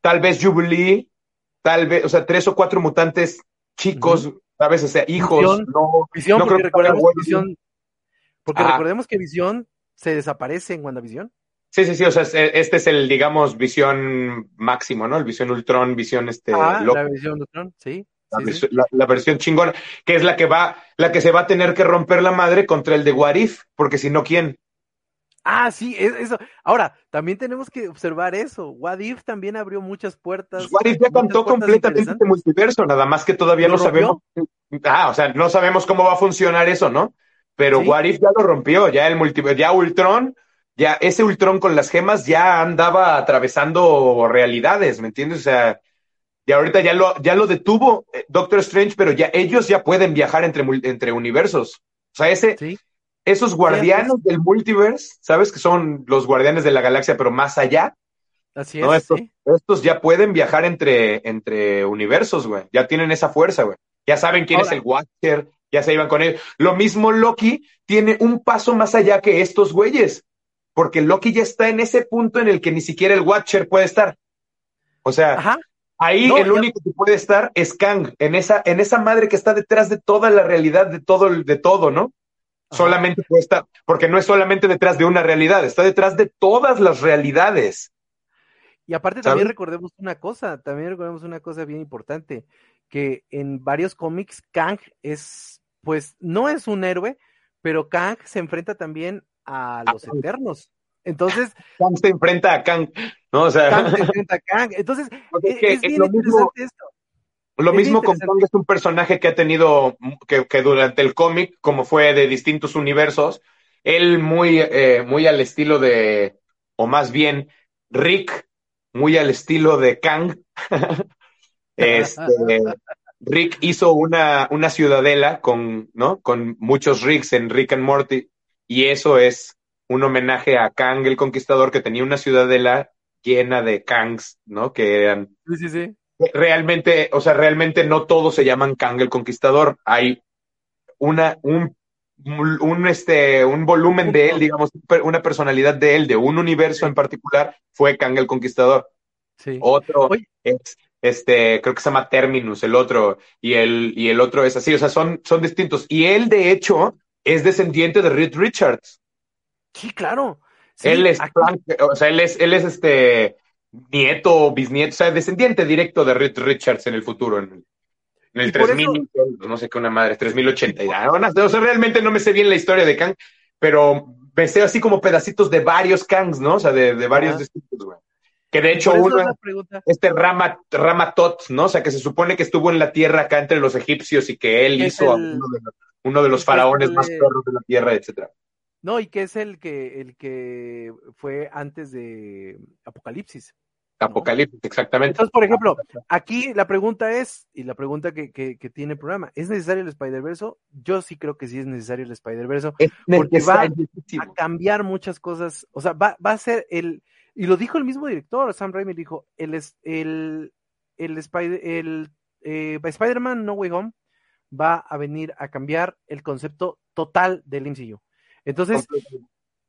tal vez Jubilee, tal vez, o sea, tres o cuatro mutantes chicos, ¿sabes? O sea, hijos, no, visión, porque recordemos, visión, porque recordemos que Visión se desaparece en WandaVision. Sí, sí, sí, o sea, este es el, digamos, visión máximo, ¿no? El visión Ultron, visión este... Ah, la visión Ultron, sí. La, versión chingona, que es la que va, la que se va a tener que romper la madre contra el de Warif, porque si no, ¿quién? Ah, sí, eso. Ahora, también tenemos que observar eso. Wadif también abrió muchas puertas. Pues ya cantó completamente este multiverso, nada más que todavía no sabemos. Ah, o sea, no sabemos cómo va a funcionar eso, ¿no? Pero Warif ya lo rompió, ya el multiverso, ya Ultron ya ese Ultron con las gemas ya andaba atravesando realidades, ¿me entiendes? O sea, y ahorita ya lo, ya lo detuvo eh, Doctor Strange, pero ya ellos ya pueden viajar entre, entre universos. O sea, ese, esos guardianes del multiverse, ¿sabes? Que son los guardianes de la galaxia, pero más allá. Así es. Estos, ya pueden viajar entre, entre universos, güey. Ya tienen esa fuerza, güey. Ya saben quién es el Watcher, ya se iban con él. Lo mismo Loki tiene un paso más allá que estos güeyes, porque Loki ya está en ese punto en el que ni siquiera el Watcher puede estar. O sea, ahí el único que puede estar es Kang, en esa, en esa madre que está detrás de toda la realidad, de todo, de todo, ¿no? Solamente puede estar, porque no es solamente detrás de una realidad, está detrás de todas las realidades. Y aparte también recordemos una cosa, también recordemos una cosa bien importante, que en varios cómics Kang es, pues, no es un héroe, pero Kang se enfrenta también a los eternos. Entonces. Kang se enfrenta a Kang, ¿no? O sea. Kang se enfrenta a Kang. Entonces, es, es, bien interesante esto. Lo mismo con Kang es un personaje que ha tenido, que, que durante el cómic, como fue de distintos universos, él muy, eh, muy al estilo de, o más bien, Rick, muy al estilo de Kang. este, Rick hizo una, una ciudadela con, ¿no? Con muchos Ricks en Rick and Morty, y eso es un homenaje a Kang el Conquistador, que tenía una ciudadela llena de Kangs, ¿no? Que eran. Sí, sí, sí realmente, o sea, realmente no todos se llaman Kang el Conquistador. Hay una, un, un, este, un volumen de él, digamos, una personalidad de él, de un universo en particular, fue Kang el Conquistador. Sí. Otro es, este, creo que se llama Terminus, el otro, y el, y el otro es así, o sea, son, son distintos. Y él, de hecho, es descendiente de Reed Richards. Sí, claro. él es, o sea, él es, él es este, nieto o bisnieto, o sea, descendiente directo de Reed Richards en el futuro, en, el 3000, no sé qué una madre, 3080. o sea, realmente no me sé bien la historia de Kang, pero me sé así como pedacitos de varios Kangs, ¿no? O sea, de, de varios distintos, güey. Que de hecho uno, este Rama, Ramatot, ¿no? O sea, que se supone que estuvo en la tierra acá entre los egipcios y que él hizo a uno de, los faraones más perros de la tierra, etcétera. No, y que es el que, el que fue antes de Apocalipsis. Apocalipsis, exactamente. Entonces, por ejemplo, aquí la pregunta es, y la pregunta que, que, tiene el programa, ¿es necesario el Spider-Verse? Yo sí creo que sí es necesario el Spider-Verse, porque va a cambiar muchas cosas, o sea, va, va a ser el, y lo dijo el mismo director, Sam Raimi dijo, el, el, el, Spider, el eh, Spider-Man No Way Home va a venir a cambiar el concepto total del MCU. Entonces,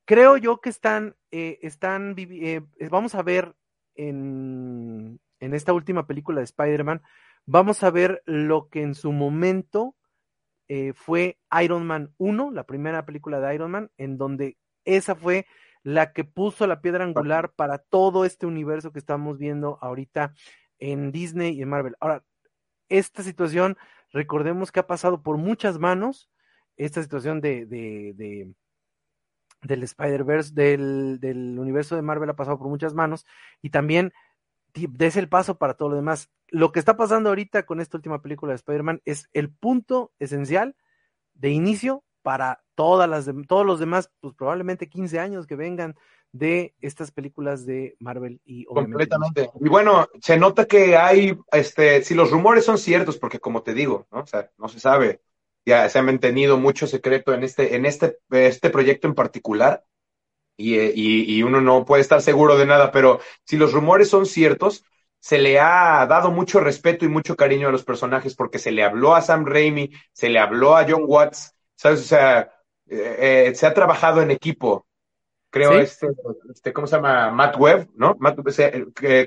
creo yo que están, eh, están, eh, vamos a ver en, en esta última película de Spider-Man, vamos a ver lo que en su momento eh, fue Iron Man 1, la primera película de Iron Man, en donde esa fue la que puso la piedra angular para todo este universo que estamos viendo ahorita en Disney y en Marvel. Ahora, esta situación, recordemos que ha pasado por muchas manos, esta situación de, de del Spider-Verse, del, del, universo de Marvel ha pasado por muchas manos y también des el paso para todo lo demás. Lo que está pasando ahorita con esta última película de Spider-Man es el punto esencial de inicio para todas las todos los demás, pues probablemente 15 años que vengan de estas películas de Marvel y completamente. Y bueno, se nota que hay este si los rumores son ciertos porque como te digo, ¿no? O sea, no se sabe ya se ha mantenido mucho secreto en este, en este, este proyecto en particular y, y, uno no puede estar seguro de nada, pero si los rumores son ciertos, se le ha dado mucho respeto y mucho cariño a los personajes porque se le habló a Sam Raimi, se le habló a John Watts, ¿sabes? O sea, eh, eh, se ha trabajado en equipo. Creo, este, este, ¿cómo se llama? Matt Webb, ¿no? Matt,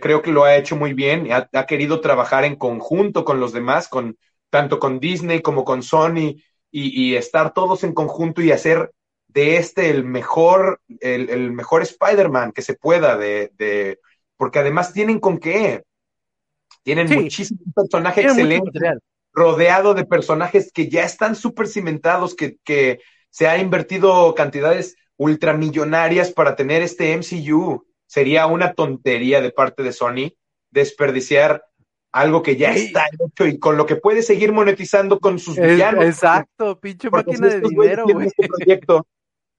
creo que lo ha hecho muy bien, ha, ha querido trabajar en conjunto con los demás, con, tanto con Disney como con Sony, y, estar todos en conjunto y hacer de este el mejor, el, mejor Spider-Man que se pueda, de, porque además tienen con qué. Tienen muchísimos personajes excelentes, rodeado de personajes que ya están súper cimentados, que, que se ha invertido cantidades ultramillonarias para tener este MCU. Sería una tontería de parte de Sony desperdiciar algo que ya está hecho y con lo que puede seguir monetizando con sus villanos. Exacto, pinche máquina de dinero, güey. Este proyecto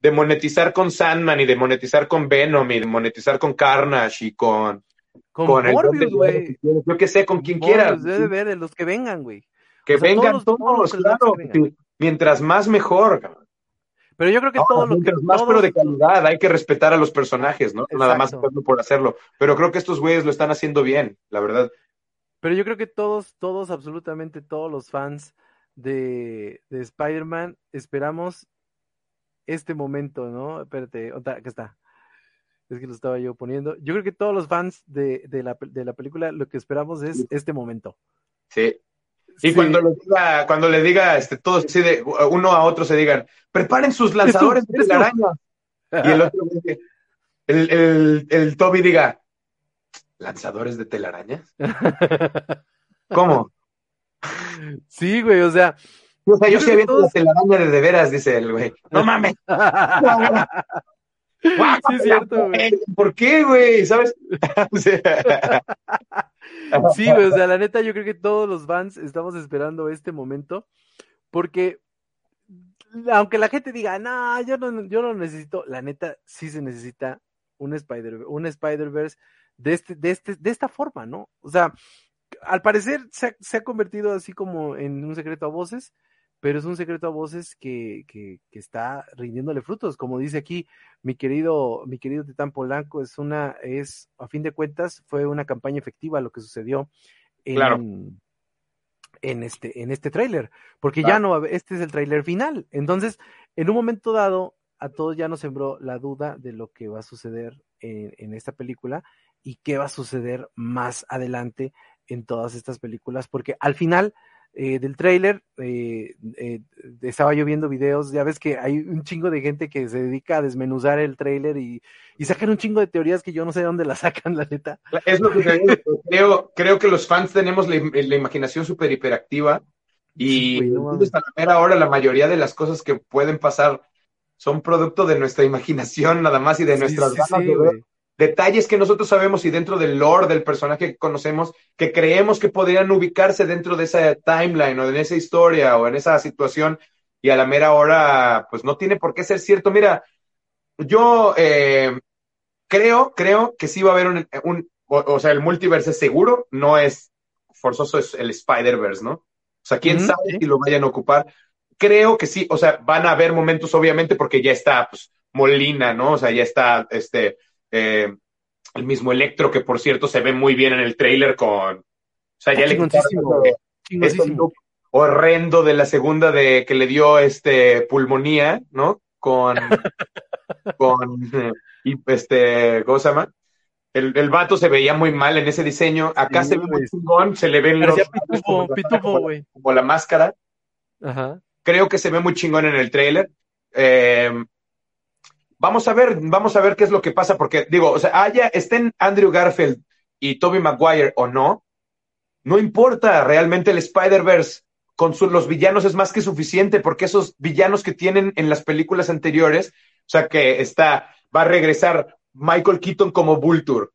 de monetizar con Sandman y de monetizar con Venom y de monetizar con Carnage y con, Con, con Morbius, güey. yo que sé, con quien quiera. Morbius, Duende Verde, los que vengan, güey. Que o sea, vengan todos- claro. que vengan. Mientras más mejor. Pero yo creo que Ahora, todo lo que. mientras más, pero de calidad. Hay que respetar a los personajes, ¿no? Nada más por hacerlo. Pero creo que estos güeyes lo están haciendo bien, la verdad. Pero yo creo que todos, todos, absolutamente todos los fans de, de Spider-Man esperamos este momento, ¿no? Espérate, acá está. Es que lo estaba yo poniendo. Yo creo que todos los fans de, de la, de la película lo que esperamos es Sí. este momento. Sí. Y Sí. cuando le diga, cuando le diga, este, todos así de uno a otro se digan, preparen sus lanzadores de telaraña. Y el otro, güey, el, el, el Toby diga, ¿lanzadores de telarañas? ¿Cómo? Sí, güey, o sea. O sea, yo sí aviento la todos- telaraña de de veras, dice el güey. No mames. sí, es cierto, güey. ¿Por qué, güey? ¿Sabes? O sea, Sí, güey, o sea, la neta, yo creo que todos los fans estamos esperando este momento, porque aunque la gente diga, no, yo no, yo no necesito, la neta, sí se necesita un Spider, un Spider-Verse de este, de este, de esta forma, ¿no? O sea, al parecer se ha, se ha convertido así como en un secreto a voces, pero es un secreto a voces que, que, que está rindiéndole frutos, como dice aquí mi querido, mi querido Titán Polanco, es una, es, a fin de cuentas, fue una campaña efectiva lo que sucedió en, Claro. en este, en este tráiler, porque ya no, este es el tráiler final. Entonces, en un momento dado, a todos ya nos sembró la duda de lo que va a suceder en, en esta película y qué va a suceder más adelante en todas estas películas, porque al final eh, del tráiler eh, eh, estaba yo viendo videos, ya ves que hay un chingo de gente que se dedica a desmenuzar el tráiler y, y sacan un chingo de teorías que yo no sé de dónde las sacan, la neta. es lo que creo, creo que los fans tenemos la, la imaginación súper hiperactiva y Sí, güey, no entonces, mames. a la mera hora la mayoría de las cosas que pueden pasar son producto de nuestra imaginación nada más y de Sí, nuestras sí, ganas sí, de ver güey. Detalles que nosotros sabemos y dentro del lore del personaje que conocemos, que creemos que podrían ubicarse dentro de esa timeline o en esa historia o en esa situación y a la mera hora, pues no tiene por qué ser cierto. Mira, yo eh, creo, creo que sí va a haber un, un o, o sea, el multiverse es seguro, no es forzoso, es el Spider-Verse, ¿no? O sea, quién Ujú, sabe sí. si lo vayan a ocupar. Creo que sí, o sea, van a haber momentos, obviamente, porque ya está, pues, Molina, ¿no? O sea, ya está, este, eh, el mismo Electro, que por cierto se ve muy bien en el trailer con, o sea, ya le horrendo de la segunda de que le dio este pulmonía, ¿no? Con, con, y este, ¿cómo se llama? El, el vato se veía muy mal en ese diseño. Acá Sí, se ve muy chingón, se le ven los pitufo, la- pitufo, como la- güey. como la máscara. Ajá. Creo que se ve muy chingón en el trailer. Eh, vamos a ver, vamos a ver qué es lo que pasa, porque digo, o sea, haya, estén Andrew Garfield y Tobey Maguire o no, no importa, realmente el Spider-Verse con su- los villanos es más que suficiente, porque esos villanos que tienen en las películas anteriores, o sea, que está, va a regresar Michael Keaton como Vulture,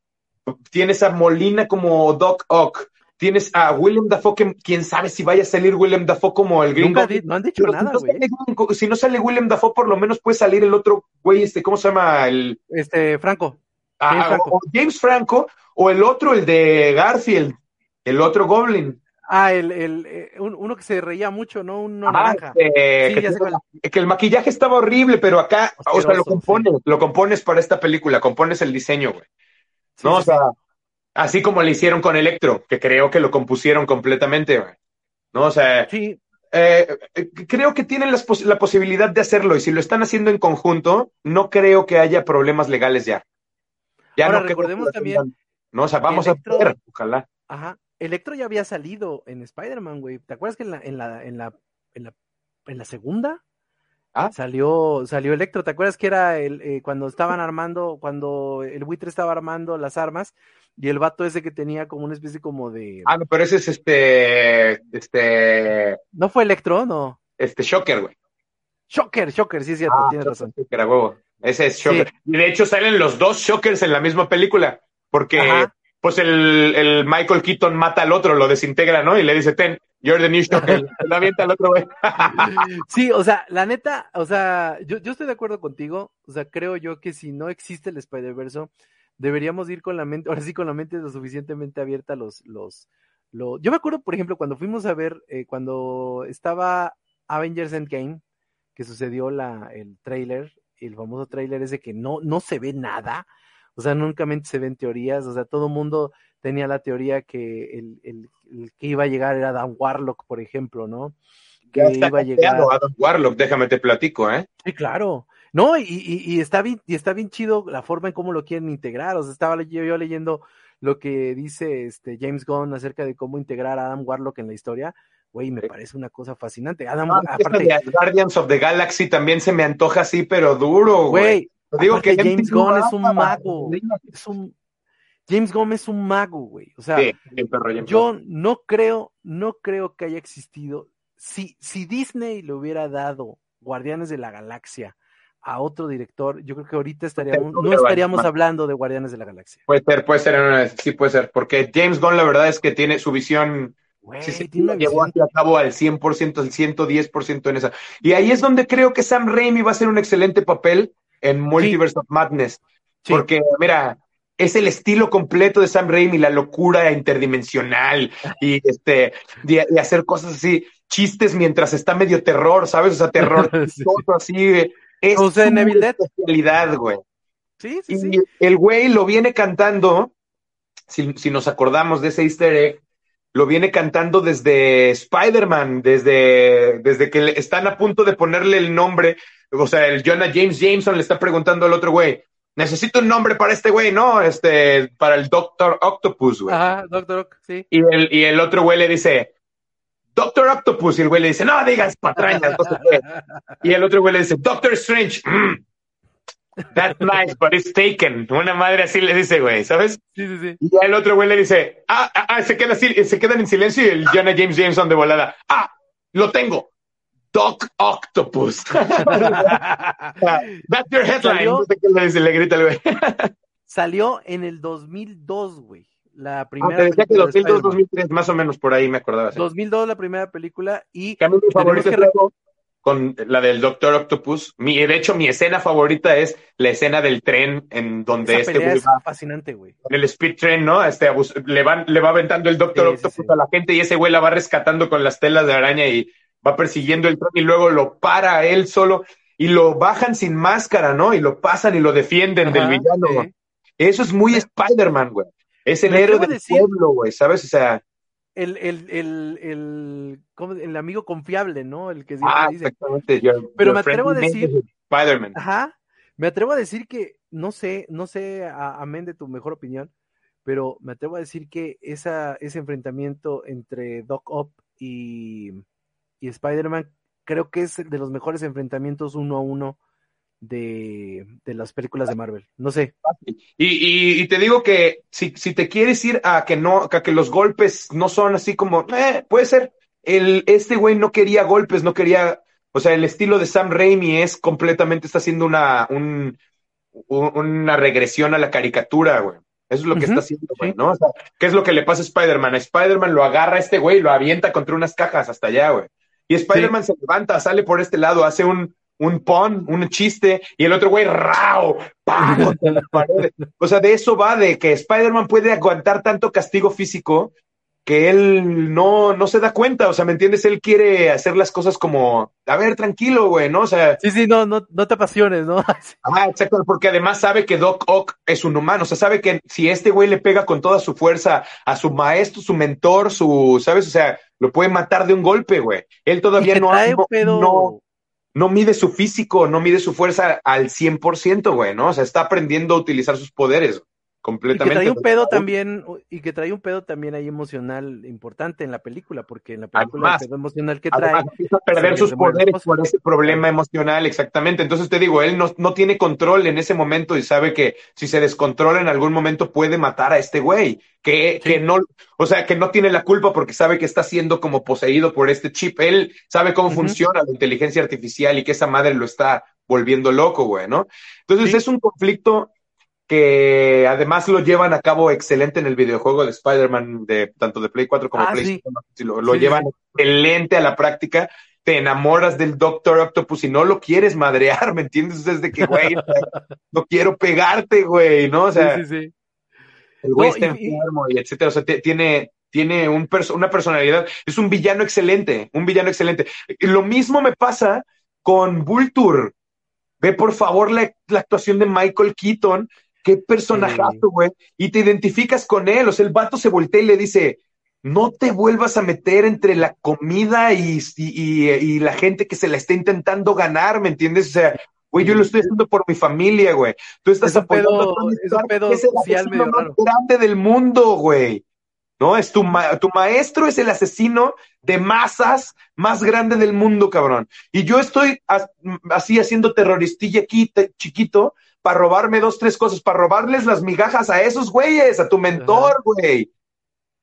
tienes a Molina como Doc Ock, tienes a William Dafoe, que quién sabe si vaya a salir William Dafoe como el gringo. Nunca no han dicho Pero nada, si, no sale, si no sale William Dafoe, por lo menos puede salir el otro güey, este, ¿cómo se llama? El, Este, Franco. ah, James Franco. o James Franco, o el otro, el de Garfield, el otro Goblin. Ah, el, el, eh, un- uno que se reía mucho, ¿no? Uno Ajá, naranja. este, Sí, que, el maquillaje estaba horrible, pero acá, o sea, lo compones, lo compones para esta película, compones el diseño, güey. Sí, ¿no? o sea, así como le hicieron con Electro, que creo que lo compusieron completamente, güey. ¿no? O sea, sí. eh, eh, creo que tienen las pos- la posibilidad de hacerlo y si lo están haciendo en conjunto, no creo que haya problemas legales ya. Ya Ahora, no recordemos que también. No, o sea, vamos Electro- a ver, ojalá. Ajá. Electro ya había salido en Spider-Man, güey. ¿Te acuerdas que en la, en la, en la, en la, en la segunda Ah. salió, salió Electro? ¿Te acuerdas que era el, eh, cuando estaban armando, cuando el buitre estaba armando las armas y el vato ese que tenía como una especie como de... Ah, no, pero ese es este, este, ¿No fue Electro? No. este Shocker, güey. Shocker, Shocker, sí es cierto, Ah, tienes razón. Shocker, a huevo. Ese es Shocker. Sí. Y de hecho salen los dos Shockers en la misma película, porque Ajá. pues el, el Michael Keaton mata al otro, lo desintegra, ¿no? Y le dice, ten, You're the new shocker. La avienta al otro güey. sí, o sea, la neta, o sea, yo, yo estoy de acuerdo contigo. O sea, creo yo que si no existe el Spider-Verse, deberíamos ir con la mente, ahora sí con la mente lo suficientemente abierta los, los, los... Yo me acuerdo, por ejemplo, cuando fuimos a ver, eh, cuando estaba Avengers Endgame, que sucedió la, el trailer, el famoso trailer ese que no, no se ve nada, o sea, nunca se ven teorías, o sea, todo el mundo tenía la teoría que el, el, que iba a llegar era Dan Warlock, por ejemplo, ¿no? Que iba a llegar. Adam Warlock, déjame te platico, ¿eh? Sí, claro. No, y, y, está bien, y está bien chido la forma en cómo lo quieren integrar. O sea, estaba yo, yo leyendo lo que dice este James Gunn acerca de cómo integrar a Adam Warlock en la historia. Güey, me parece una cosa fascinante. Adam, aparte, Guardians of the Galaxy también se me antoja así, pero duro, güey. Digo que James Gunn es un mago. Es un, James Gunn es un mago, güey. O sea, yo no creo, no creo que haya existido. Si, si Disney le hubiera dado Guardianes de la Galaxia a otro director, yo creo que ahorita estaríamos, no estaríamos hablando de Guardianes de la Galaxia. Puede ser, puede ser, sí puede ser, porque James Gunn la verdad es que tiene su visión sí, sí, llevó a cabo al 100%, al 110% en esa. Y ahí es donde creo que Sam Raimi va a hacer un excelente papel en Multiverse of Madness. Porque, mira, es el estilo completo de Sam Raimi, la locura interdimensional y este, de, hacer cosas así, chistes mientras está medio terror, ¿sabes? O sea, terror así. Es o sea, especialidad, güey. Sí, sí, sí. el güey lo viene cantando, si, si nos acordamos de ese easter egg, lo viene cantando desde Spider-Man, desde, desde que están a punto de ponerle el nombre. O sea, el Jonah James Jameson le está preguntando al otro güey, necesito un nombre para este güey, ¿no? Este, para el Doctor Octopus, güey. Ajá, Doctor Octopus, sí. Y el, y el otro güey le dice, Doctor Octopus, y el güey le dice, no digas patrañas, no sé qué. Y el otro güey le dice, Doctor Strange, mm, That's nice, but it's taken. Una madre así le dice, güey, ¿sabes? Sí, sí, sí. Y el otro güey le dice, ah, ah, ah, se, queda así, se quedan en silencio y el Jonah James Jameson de volada, ah, lo tengo. Doc Octopus. That's your headline. ¿Salió? No sé qué le, dice, le grita el güey. Salió en el 2002, güey. La primera. Ah, te decía que 2002, 2003, más o menos por ahí me acordaba. 2002 la primera película y. Que a mí mi favorito que con la del Doctor Octopus. Mi, de hecho, mi escena favorita es la escena del tren en donde este güey va fascinante, güey. En el speed train, ¿no? Este le va, le va aventando el Doctor Octopus a la gente y ese güey la va rescatando con las telas de araña y va persiguiendo el tren y luego lo para él solo y lo bajan sin máscara, ¿no? Y lo pasan y lo defienden del villano. Eso es muy Spider-Man, güey. Es el héroe del pueblo, güey, ¿sabes? O sea, el, el, el, el, el amigo confiable, ¿no? El que ah, dice. exactamente. Pero me atrevo a decir. Spider-Man. Ajá. Me atrevo a decir que, no sé, no sé, amén de tu mejor opinión, pero me atrevo a decir que esa, ese enfrentamiento entre Doc Ock y, y Spider-Man creo que es de los mejores enfrentamientos uno a uno de, las películas de Marvel. No sé. Y, y, te digo que si, si, te quieres ir a que no, a que los golpes no son así como, eh, puede ser. El, este güey no quería golpes, no quería, o sea, el estilo de Sam Raimi es completamente, está haciendo una, un, una regresión a la caricatura, güey. Eso es lo que está haciendo, güey, ¿no? O sea, ¿qué es lo que le pasa a Spider-Man? A Spider-Man lo agarra a este güey, lo avienta contra unas cajas hasta allá, güey. Y Spider-Man se levanta, sale por este lado, hace un, un pon, un chiste, y el otro güey, ¡rao! O sea, de eso va, de que Spider-Man puede aguantar tanto castigo físico que él no, no se da cuenta, o sea, ¿me entiendes? Él quiere hacer las cosas como, a ver, tranquilo, güey, ¿no? O sea... Sí, sí, no, no, no te apasiones, ¿no? ah, exacto, porque además sabe que Doc Ock es un humano, o sea, sabe que si este güey le pega con toda su fuerza a su maestro, su mentor, su, ¿sabes? O sea, lo puede matar de un golpe, güey. Él todavía no, no, no mide su físico, no mide su fuerza al 100%, güey, ¿no? O sea, está aprendiendo a utilizar sus poderes completamente. Y que trae un pedo también, y que trae un pedo también ahí emocional importante en la película, porque en la película el pedo emocional que trae. Empieza a perder sus poderes por ese problema emocional, exactamente. Entonces te digo, él no, no tiene control en ese momento y sabe que si se descontrola en algún momento puede matar a este güey. Que, que no, o sea, que no tiene la culpa porque sabe que está siendo como poseído por este chip. Él sabe cómo funciona la inteligencia artificial y que esa madre lo está volviendo loco, güey, ¿no? Entonces es un conflicto que además lo llevan a cabo excelente en el videojuego de Spider-Man, de, tanto de Play 4 como Ah, Play sí. 5. Lo, lo Sí, llevan sí. excelente a la práctica. Te enamoras del Doctor Octopus y no lo quieres madrear, ¿me entiendes? O sea, es de que, güey, no quiero pegarte, güey, ¿no? O sea, el güey No, está y- enfermo y etcétera. O sea, tiene, tiene un perso- una personalidad. Es un villano excelente, un villano excelente. Lo mismo me pasa con Vulture. Ve por favor la, la actuación de Michael Keaton. Qué personajazo, güey. Y te identificas con él. O sea, el vato se voltea y le dice, no te vuelvas a meter entre la comida y, y, y- y la gente que se la está intentando ganar, ¿me entiendes? O sea, güey, yo lo estoy haciendo por mi familia, güey. Tú estás Es apoyando pedo- a es un pedo es el asesino más raro. grande del mundo, güey. ¿No? Es tu, ma- tu maestro es el asesino de masas más grande del mundo, cabrón. Y yo estoy as- así haciendo terroristilla aquí, chiquito, para robarme dos, tres cosas, para robarles las migajas a esos güeyes, a tu mentor, güey.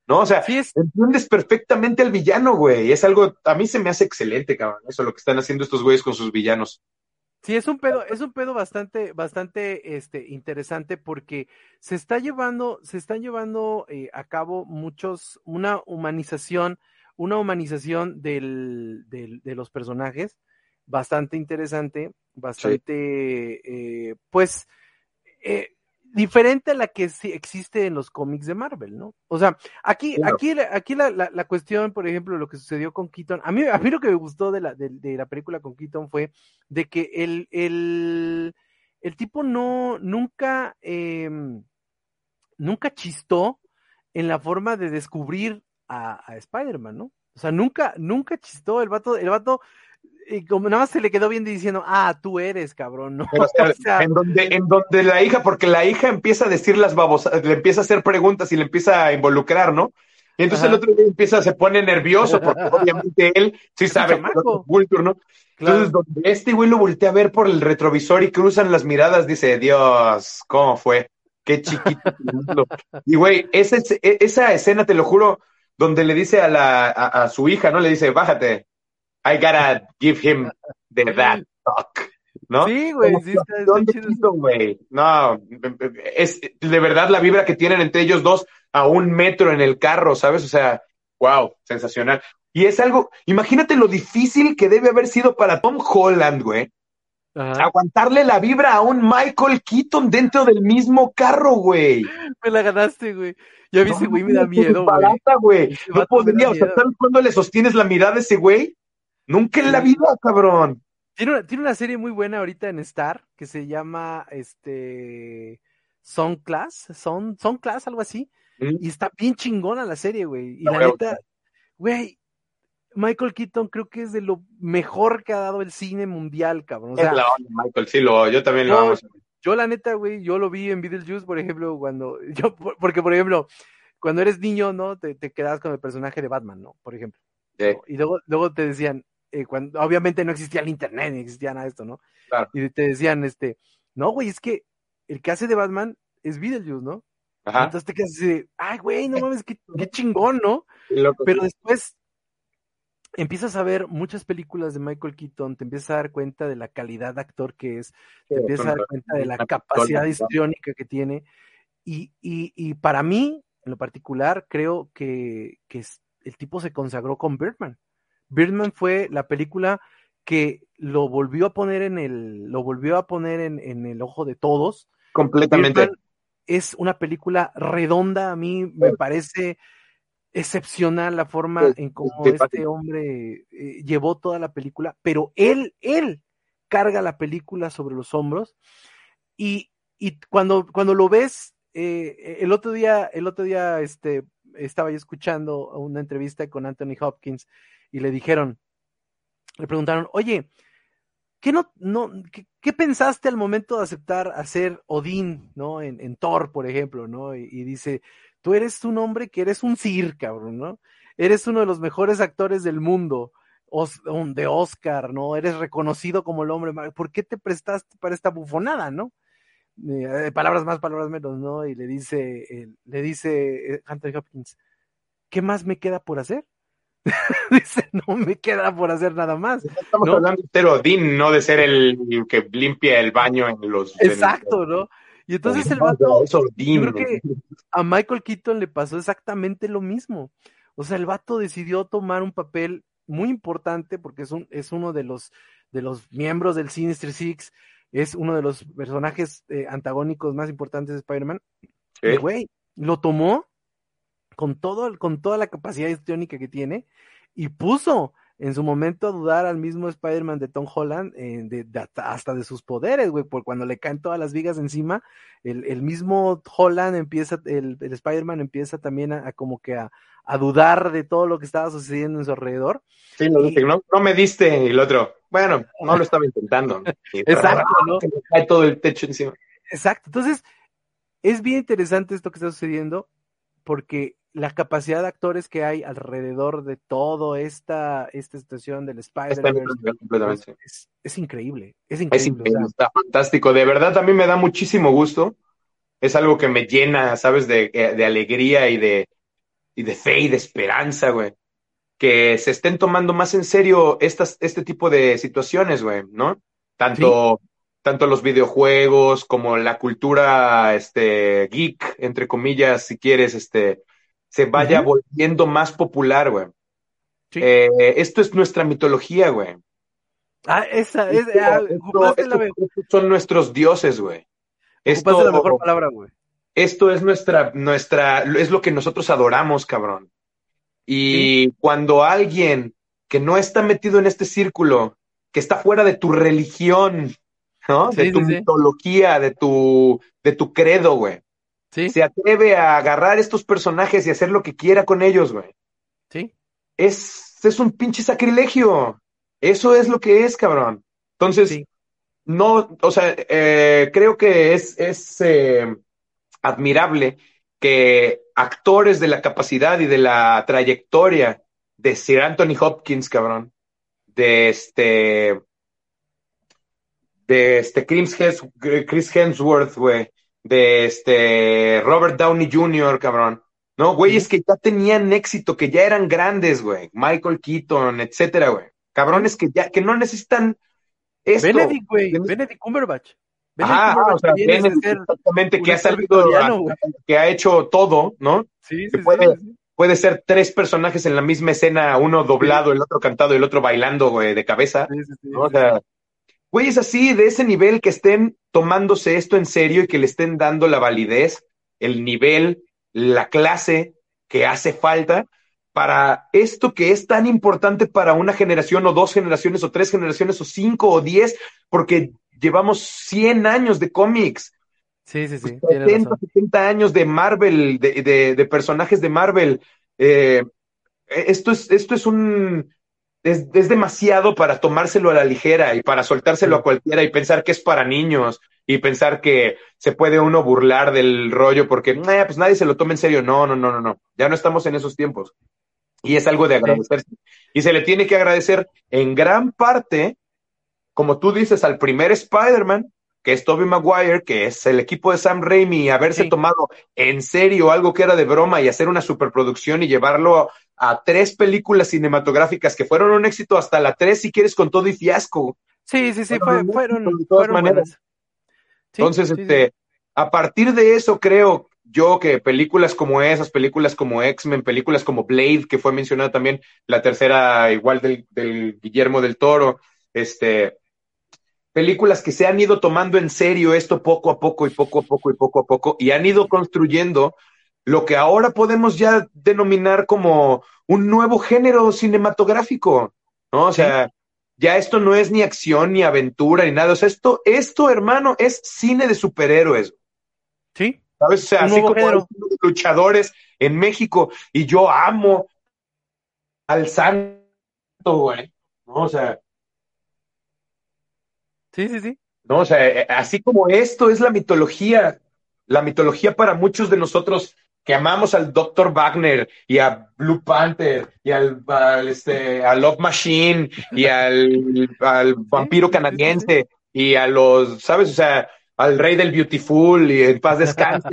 ¿No? O sea, Sí, es, entiendes perfectamente al villano, güey. Es algo, a mí se me hace excelente, cabrón. Eso lo que están haciendo estos güeyes con sus villanos. Sí, es un pedo, es un pedo bastante, bastante este, interesante porque se está llevando, se están llevando eh, a cabo muchos, una humanización, una humanización del, del- de los personajes, bastante interesante, bastante, eh, pues, eh, diferente a la que existe en los cómics de Marvel, ¿no? O sea, aquí, Claro. aquí, la- aquí la, la, la cuestión, por ejemplo, lo que sucedió con Keaton, a mí, a mí lo que me gustó de la, de, de la película con Keaton fue de que el, el, el tipo no, nunca, eh, nunca chistó en la forma de descubrir a, a Spider-Man, ¿no? O sea, nunca, nunca chistó el vato, el vato, eh, como nada más se le quedó bien diciendo, ah, tú eres, cabrón, ¿no? Pero, o sea, en, donde, en donde la hija, porque la hija empieza a decir las babosas, le empieza a hacer preguntas y le empieza a involucrar, ¿no? Y entonces Ajá. el otro día empieza, se pone nervioso, porque obviamente él sí sabe. Vulture, ¿no? claro. Entonces, donde este güey lo voltea a ver por el retrovisor y cruzan las miradas, dice, Dios, ¿cómo fue? Qué chiquito. el mundo". y güey, esa, esa escena, te lo juro, donde le dice a, la, a, a su hija, ¿no? Le dice, bájate, I gotta give him the that talk, ¿no? Sí, güey, Como sí, está, está actuación de chido. Keaton, güey. No, es de verdad la vibra que tienen entre ellos dos a un metro en el carro, ¿sabes? O sea, wow, sensacional. Y es algo, imagínate lo difícil que debe haber sido para Tom Holland, güey, Ajá. aguantarle la vibra a un Michael Keaton dentro del mismo carro, güey. Me la ganaste, güey. Ya vi ese güey, me da No, miedo, güey. barata, güey. No podría, o sea. ¿sabes cuándo le sostienes la mirada a ese güey? Nunca en la vida, cabrón. Tiene una, tiene una serie muy buena ahorita en Star que se llama este Son Class, Son, Son Class, algo así. Mm. Y está bien chingona la serie, güey. Y La neta, güey, Michael Keaton creo que es de lo mejor que ha dado el cine mundial, cabrón. O sea, es la onda, Michael, sí, lo, yo también lo amo. yo la neta, güey, yo lo vi en Beetlejuice, por ejemplo, cuando, yo, por- porque por ejemplo, cuando eres niño, ¿no? Te, te quedabas con el personaje de Batman, ¿no? Por ejemplo. Sí. ¿no? Y luego, luego te decían, eh, cuando, obviamente no existía el internet, ni existía nada de esto, ¿no? Claro. Y te decían, este, no, güey, es que el que hace de Batman es Beetlejuice, ¿no? Ajá. entonces te quedas así de, ay, güey, no mames, qué, qué chingón, ¿no? Loco. Pero después empiezas a ver muchas películas de Michael Keaton, te empiezas a dar cuenta de la calidad de actor que es, te empiezas a dar cuenta de la capacidad histriónica que tiene. Y, y, y para mí, en lo particular, creo que, que el tipo se consagró con Birdman. Birdman fue la película que lo volvió a poner en el, lo volvió a poner en, en el ojo de todos. Completamente. Birdman es una película redonda, a mí me parece excepcional la forma Sí, en cómo sí, este hombre eh, llevó toda la película, pero él, él carga la película sobre los hombros y, y cuando, cuando lo ves, eh, el otro día, el otro día este, estaba yo escuchando una entrevista con Anthony Hopkins y le dijeron, le preguntaron, oye, ¿qué, no, no, qué, pensaste al momento de aceptar hacer Odín, ¿no? En, Thor, por ejemplo, ¿no? Y, dice, tú eres un hombre que eres un Sir, cabrón, ¿no? Eres uno de los mejores actores del mundo, os- de Oscar, ¿no? Eres reconocido como el hombre. ¿Por qué te prestaste para esta bufonada, no? Eh, palabras más, palabras menos, ¿no? Y le dice, eh, le dice eh, Anthony Hopkins, ¿qué más me queda por hacer? dice, no me queda por hacer nada más. Estamos ¿no? hablando de ser Odín, no de ser el que limpia el baño en los. en- Exacto, ¿no? Y entonces el vato, yo creo que a Michael Keaton le pasó exactamente lo mismo. O sea, el vato decidió tomar un papel muy importante porque es, un, es uno de los, de los miembros del Sinister Six, es uno de los personajes eh, antagónicos más importantes de Spider-Man. Y güey, lo tomó con, todo, con toda la capacidad histriónica que tiene y puso en su momento a dudar al mismo Spider-Man de Tom Holland, eh, de, hasta de sus poderes, güey, por cuando le caen todas las vigas encima, el, el mismo Holland empieza, el, el Spider-Man empieza también a, como que a, a, dudar de todo lo que estaba sucediendo en su alrededor. Sí, no, no, me diste, y el otro, bueno, no lo estaba intentando. Exacto, ¿no? me cae todo el techo encima. Exacto, entonces, es bien interesante esto que está sucediendo, porque la capacidad de actores que hay alrededor de toda esta, esta situación del Spider-Verse es, es, increíble. Es increíble. está fantástico. De verdad, mí me da muchísimo gusto. Es algo que me llena, ¿sabes? De, eh, de alegría y de, y de fe y de esperanza, güey. Que se estén tomando más en serio estas, este tipo de situaciones, güey, ¿no? Tanto, tanto los videojuegos como la cultura este, geek, entre comillas, si quieres, este, se vaya volviendo más popular, güey. Eh, esto es nuestra mitología, güey. Ah, esa, es, ah, son nuestros dioses, güey. Esto, la mejor palabra, güey. Esto es nuestra, nuestra, es lo que nosotros adoramos, cabrón. Y cuando alguien que no está metido en este círculo, que está fuera de tu religión, ¿no? de tu mitología, de tu, de tu credo, güey se atreve a agarrar estos personajes y hacer lo que quiera con ellos, güey. Sí. Es, es un pinche sacrilegio. Eso es lo que es, cabrón. Entonces, no, o sea, eh, creo que es, es eh, admirable que actores de la capacidad y de la trayectoria de Sir Anthony Hopkins, cabrón, de este, de este Chris Hemsworth, güey, de este Robert Downey Jr., cabrón. No, güey, es que ya tenían éxito, que ya eran grandes, güey. Michael Keaton, etcétera, güey. Cabrones que ya, que no necesitan esto. Benedict, güey. Benedict Cumberbatch. ah, o sea, Benedict, exactamente, que ha salido, que ha hecho todo, ¿no? Sí, sí, puede, puede ser tres personajes en la misma escena, uno doblado, el otro cantado y el otro bailando, güey, de cabeza. ¿no? O sea, güeyes así, de ese nivel, que estén tomándose esto en serio y que le estén dando la validez, el nivel, la clase que hace falta para esto que es tan importante para una generación o dos generaciones o tres generaciones o cinco o diez, porque llevamos 100 años de cómics. Sí, sí, sí. 70, 70 años de Marvel, de, de, personajes de Marvel. Eh, esto, es, esto es un, es, demasiado para tomárselo a la ligera y para soltárselo a cualquiera y pensar que es para niños y pensar que se puede uno burlar del rollo porque pues nadie se lo toma en serio. No, no, no, no, no. Ya no estamos en esos tiempos. Y es algo de agradecer. Y se le tiene que agradecer en gran parte, como tú dices, al primer Spider-Man, que es Tobey Maguire, que es el equipo de Sam Raimi, haberse tomado en serio algo que era de broma y hacer una superproducción y llevarlo a tres películas cinematográficas que fueron un éxito hasta la tres, si quieres, con todo y fiasco. Sí, sí, sí, fueron, fueron, de todas maneras. Entonces, este, a partir de eso creo yo que películas como esas, películas como X-Men, películas como Blade, que fue mencionada también, la tercera igual del, del Guillermo del Toro, este, películas que se han ido tomando en serio esto poco a poco y poco a poco y poco a poco y han ido construyendo lo que ahora podemos ya denominar como un nuevo género cinematográfico, ¿no? O sea, ya esto no es ni acción ni aventura ni nada, o sea, esto, esto, hermano, es cine de superhéroes. Sí. ¿Sabes? O sea, así como luchadores en México y yo amo al santo, güey, ¿no? O sea. Sí, sí, sí. No, o sea, eh, así como esto es la mitología, la mitología para muchos de nosotros que amamos al Dr. Wagner y a Blue Panther y al, este, a Love Machine y al, al vampiro canadiense y a los, ¿sabes? O sea, al rey del Beautiful y en paz descanse,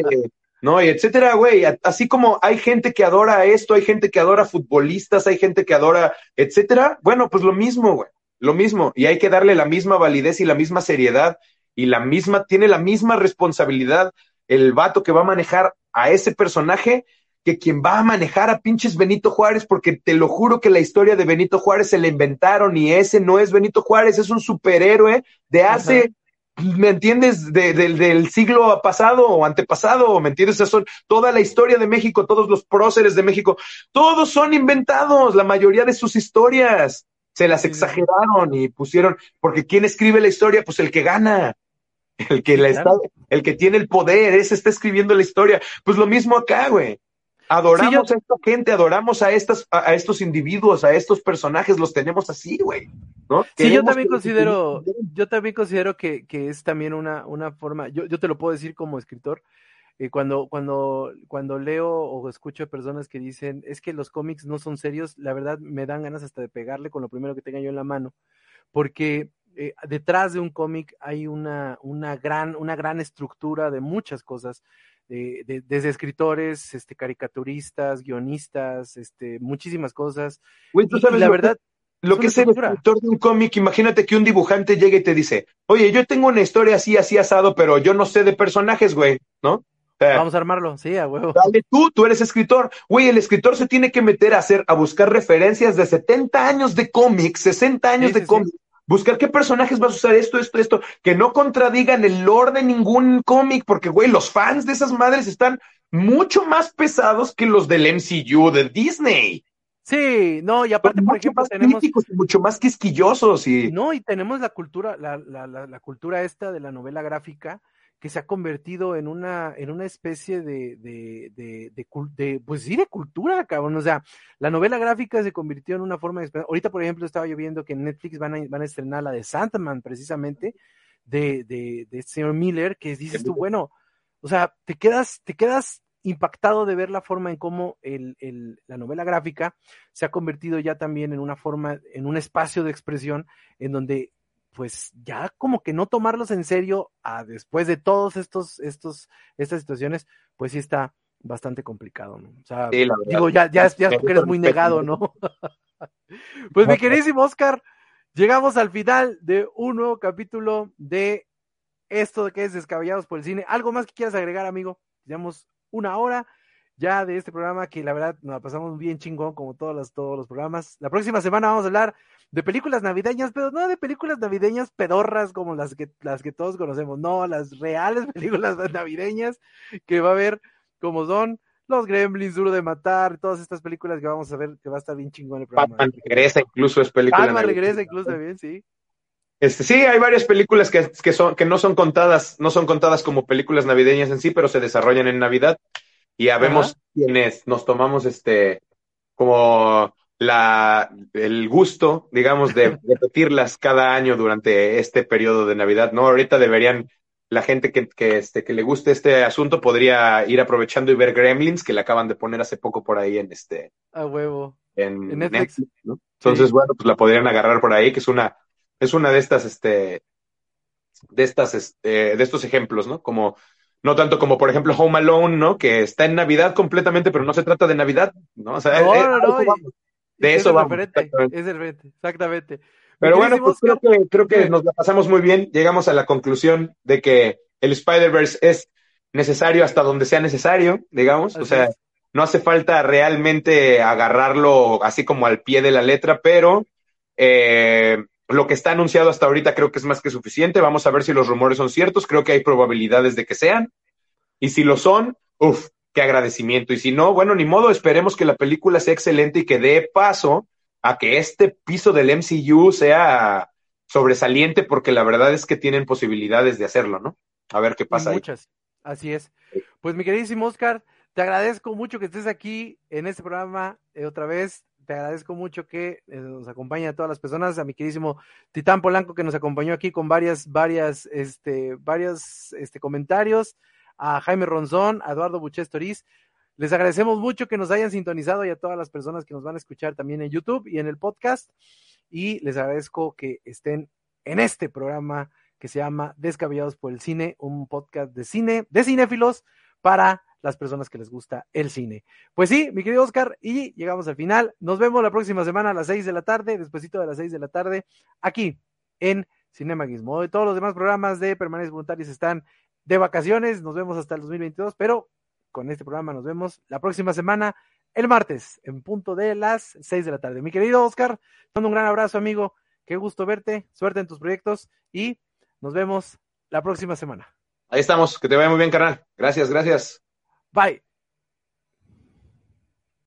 ¿no? Y etcétera, güey. Así como hay gente que adora esto, hay gente que adora futbolistas, hay gente que adora, etcétera. Bueno, pues lo mismo, güey. Lo mismo. Y hay que darle la misma validez y la misma seriedad y la misma, tiene la misma responsabilidad el vato que va a manejar a ese personaje que quien va a manejar a pinches Benito Juárez, porque te lo juro que la historia de Benito Juárez se la inventaron y ese no es Benito Juárez, es un superhéroe de hace, ¿me entiendes? del siglo pasado o antepasado, ¿me entiendes? son toda la historia de México, todos los próceres de México, todos son inventados, la mayoría de sus historias. Se las exageraron y pusieron, porque ¿quién escribe la historia? Pues el que gana. El que, la está, el que tiene el poder, ese está escribiendo la historia. Pues lo mismo acá, güey. Adoramos a esta gente, adoramos a estas, a, estos individuos, a estos personajes, los tenemos así, güey. ¿no? Sí, yo también considero, yo también considero que, que es también una, una forma, yo, yo te lo puedo decir como escritor, eh, cuando, cuando, cuando leo o escucho personas que dicen, es que los cómics no son serios, la verdad me dan ganas hasta de pegarle con lo primero que tenga yo en la mano, porque eh, detrás de un cómic hay una, una, gran, una gran estructura de muchas cosas de, desde escritores, este, caricaturistas, guionistas, este, muchísimas cosas. la verdad, lo que es el escritor de un cómic, imagínate que un dibujante llegue y te dice, oye, yo tengo una historia así, así asado, pero yo no sé de personajes, güey, ¿no? Vamos a armarlo, sí, a huevo. Dale tú, tú eres escritor. Güey, el escritor se tiene que meter a hacer, a buscar referencias de 70 años de cómics, 60 años de cómics, Buscar qué personajes vas a usar esto, esto, esto, que no contradigan el lore de ningún cómic, porque, güey, los fans de esas madres están mucho más pesados que los del MCU de Disney. Sí, no, y aparte, por ejemplo, más tenemos. mucho más quisquillosos y. No, y tenemos la cultura, la, la, la, la cultura esta de la novela gráfica, que se ha convertido en una, en una especie de, de, de, pues sí, cultura, cabrón. O sea, la novela gráfica se convirtió en una forma de... Ahorita, por ejemplo, estaba yo viendo que en Netflix van a, van a estrenar la de Sandman, precisamente, de, de, de señor Miller, que dices tú, bueno, o sea, te quedas, te quedas impactado de ver la forma en cómo el, el, la novela gráfica se ha convertido ya también en una forma, en un espacio de expresión en donde pues ya como que no tomarlos en serio a después de todos estos, estos, estas situaciones, pues sí está bastante complicado, ¿no? O sea, digo, ya, ya, ya porque eres muy negado, ¿no? pues mi queridísimo Oscar, llegamos al final de un nuevo capítulo de esto que es Descabellados por el Cine. ¿Algo más que quieras agregar, amigo? Llevamos una hora ya de este programa que la verdad nos la pasamos bien chingón como todos los, todos los programas. La próxima semana vamos a hablar de películas navideñas, pero no de películas navideñas pedorras como las que, las que todos conocemos, no, las reales películas navideñas que va a haber como son los Gremlins, Duro de Matar, todas estas películas que vamos a ver que va a estar bien chingón el programa. Batman regresa incluso es película. Batman regresa incluso también, sí. Este, sí, hay varias películas que, que, son, que no son contadas, no son contadas como películas navideñas en sí, pero se desarrollan en Navidad y habemos quienes nos tomamos este como la el gusto, digamos, de repetirlas cada año durante este periodo de Navidad, ¿no? Ahorita deberían la gente que, que, este, que le guste este asunto podría ir aprovechando y ver Gremlins, que le acaban de poner hace poco por ahí en este. A huevo. En, Netflix. ¿no? Entonces, bueno, pues la podrían agarrar por ahí, que es una, es una de estas, este, de estas, este, de estos ejemplos, ¿no? Como no tanto como, por ejemplo, Home Alone, ¿no? Que está en Navidad completamente, pero no se trata de Navidad, ¿no? O sea, no, no, no, de eso vamos. Es diferente, exactamente. Pero bueno, pues creo que, creo que nos la pasamos muy bien. Llegamos a la conclusión de que el Spider-Verse es necesario hasta donde sea necesario, digamos. o sea, no hace falta realmente agarrarlo así como al pie de la letra, pero eh, lo que está anunciado hasta ahorita creo que es más que suficiente. Vamos a ver si los rumores son ciertos. Creo que hay probabilidades de que sean. Y si lo son, uff, qué agradecimiento. Y si no, bueno, ni modo, esperemos que la película sea excelente y que dé paso a que este piso del MCU sea sobresaliente, porque la verdad es que tienen posibilidades de hacerlo, ¿no? A ver qué pasa. Muchas, así es. Pues mi queridísimo Oscar, te agradezco mucho que estés aquí en este programa eh, otra vez te agradezco mucho que eh, nos acompañe a todas las personas, a mi queridísimo Titán Polanco que nos acompañó aquí con varias, varias, este, varios este, comentarios, a Jaime Ronzón, a Eduardo Buches Toriz. Les agradecemos mucho que nos hayan sintonizado y a todas las personas que nos van a escuchar también en YouTube y en el podcast. Y les agradezco que estén en este programa que se llama Descabellados por el Cine, un podcast de cine, de cinéfilos para las personas que les gusta el cine. Pues sí, mi querido Oscar, y llegamos al final. Nos vemos la próxima semana a las seis de la tarde, despuesito de las seis de la tarde, aquí en Cinema Gizmodo. Y todos los demás programas de permanencia voluntarios están de vacaciones. Nos vemos hasta el 2022, pero con este programa nos vemos la próxima semana, el martes, en punto de las 6 de la tarde. Mi querido Oscar, te mando un gran abrazo, amigo. Qué gusto verte. Suerte en tus proyectos y nos vemos la próxima semana. Ahí estamos. Que te vaya muy bien, carnal. Gracias, gracias. Bye.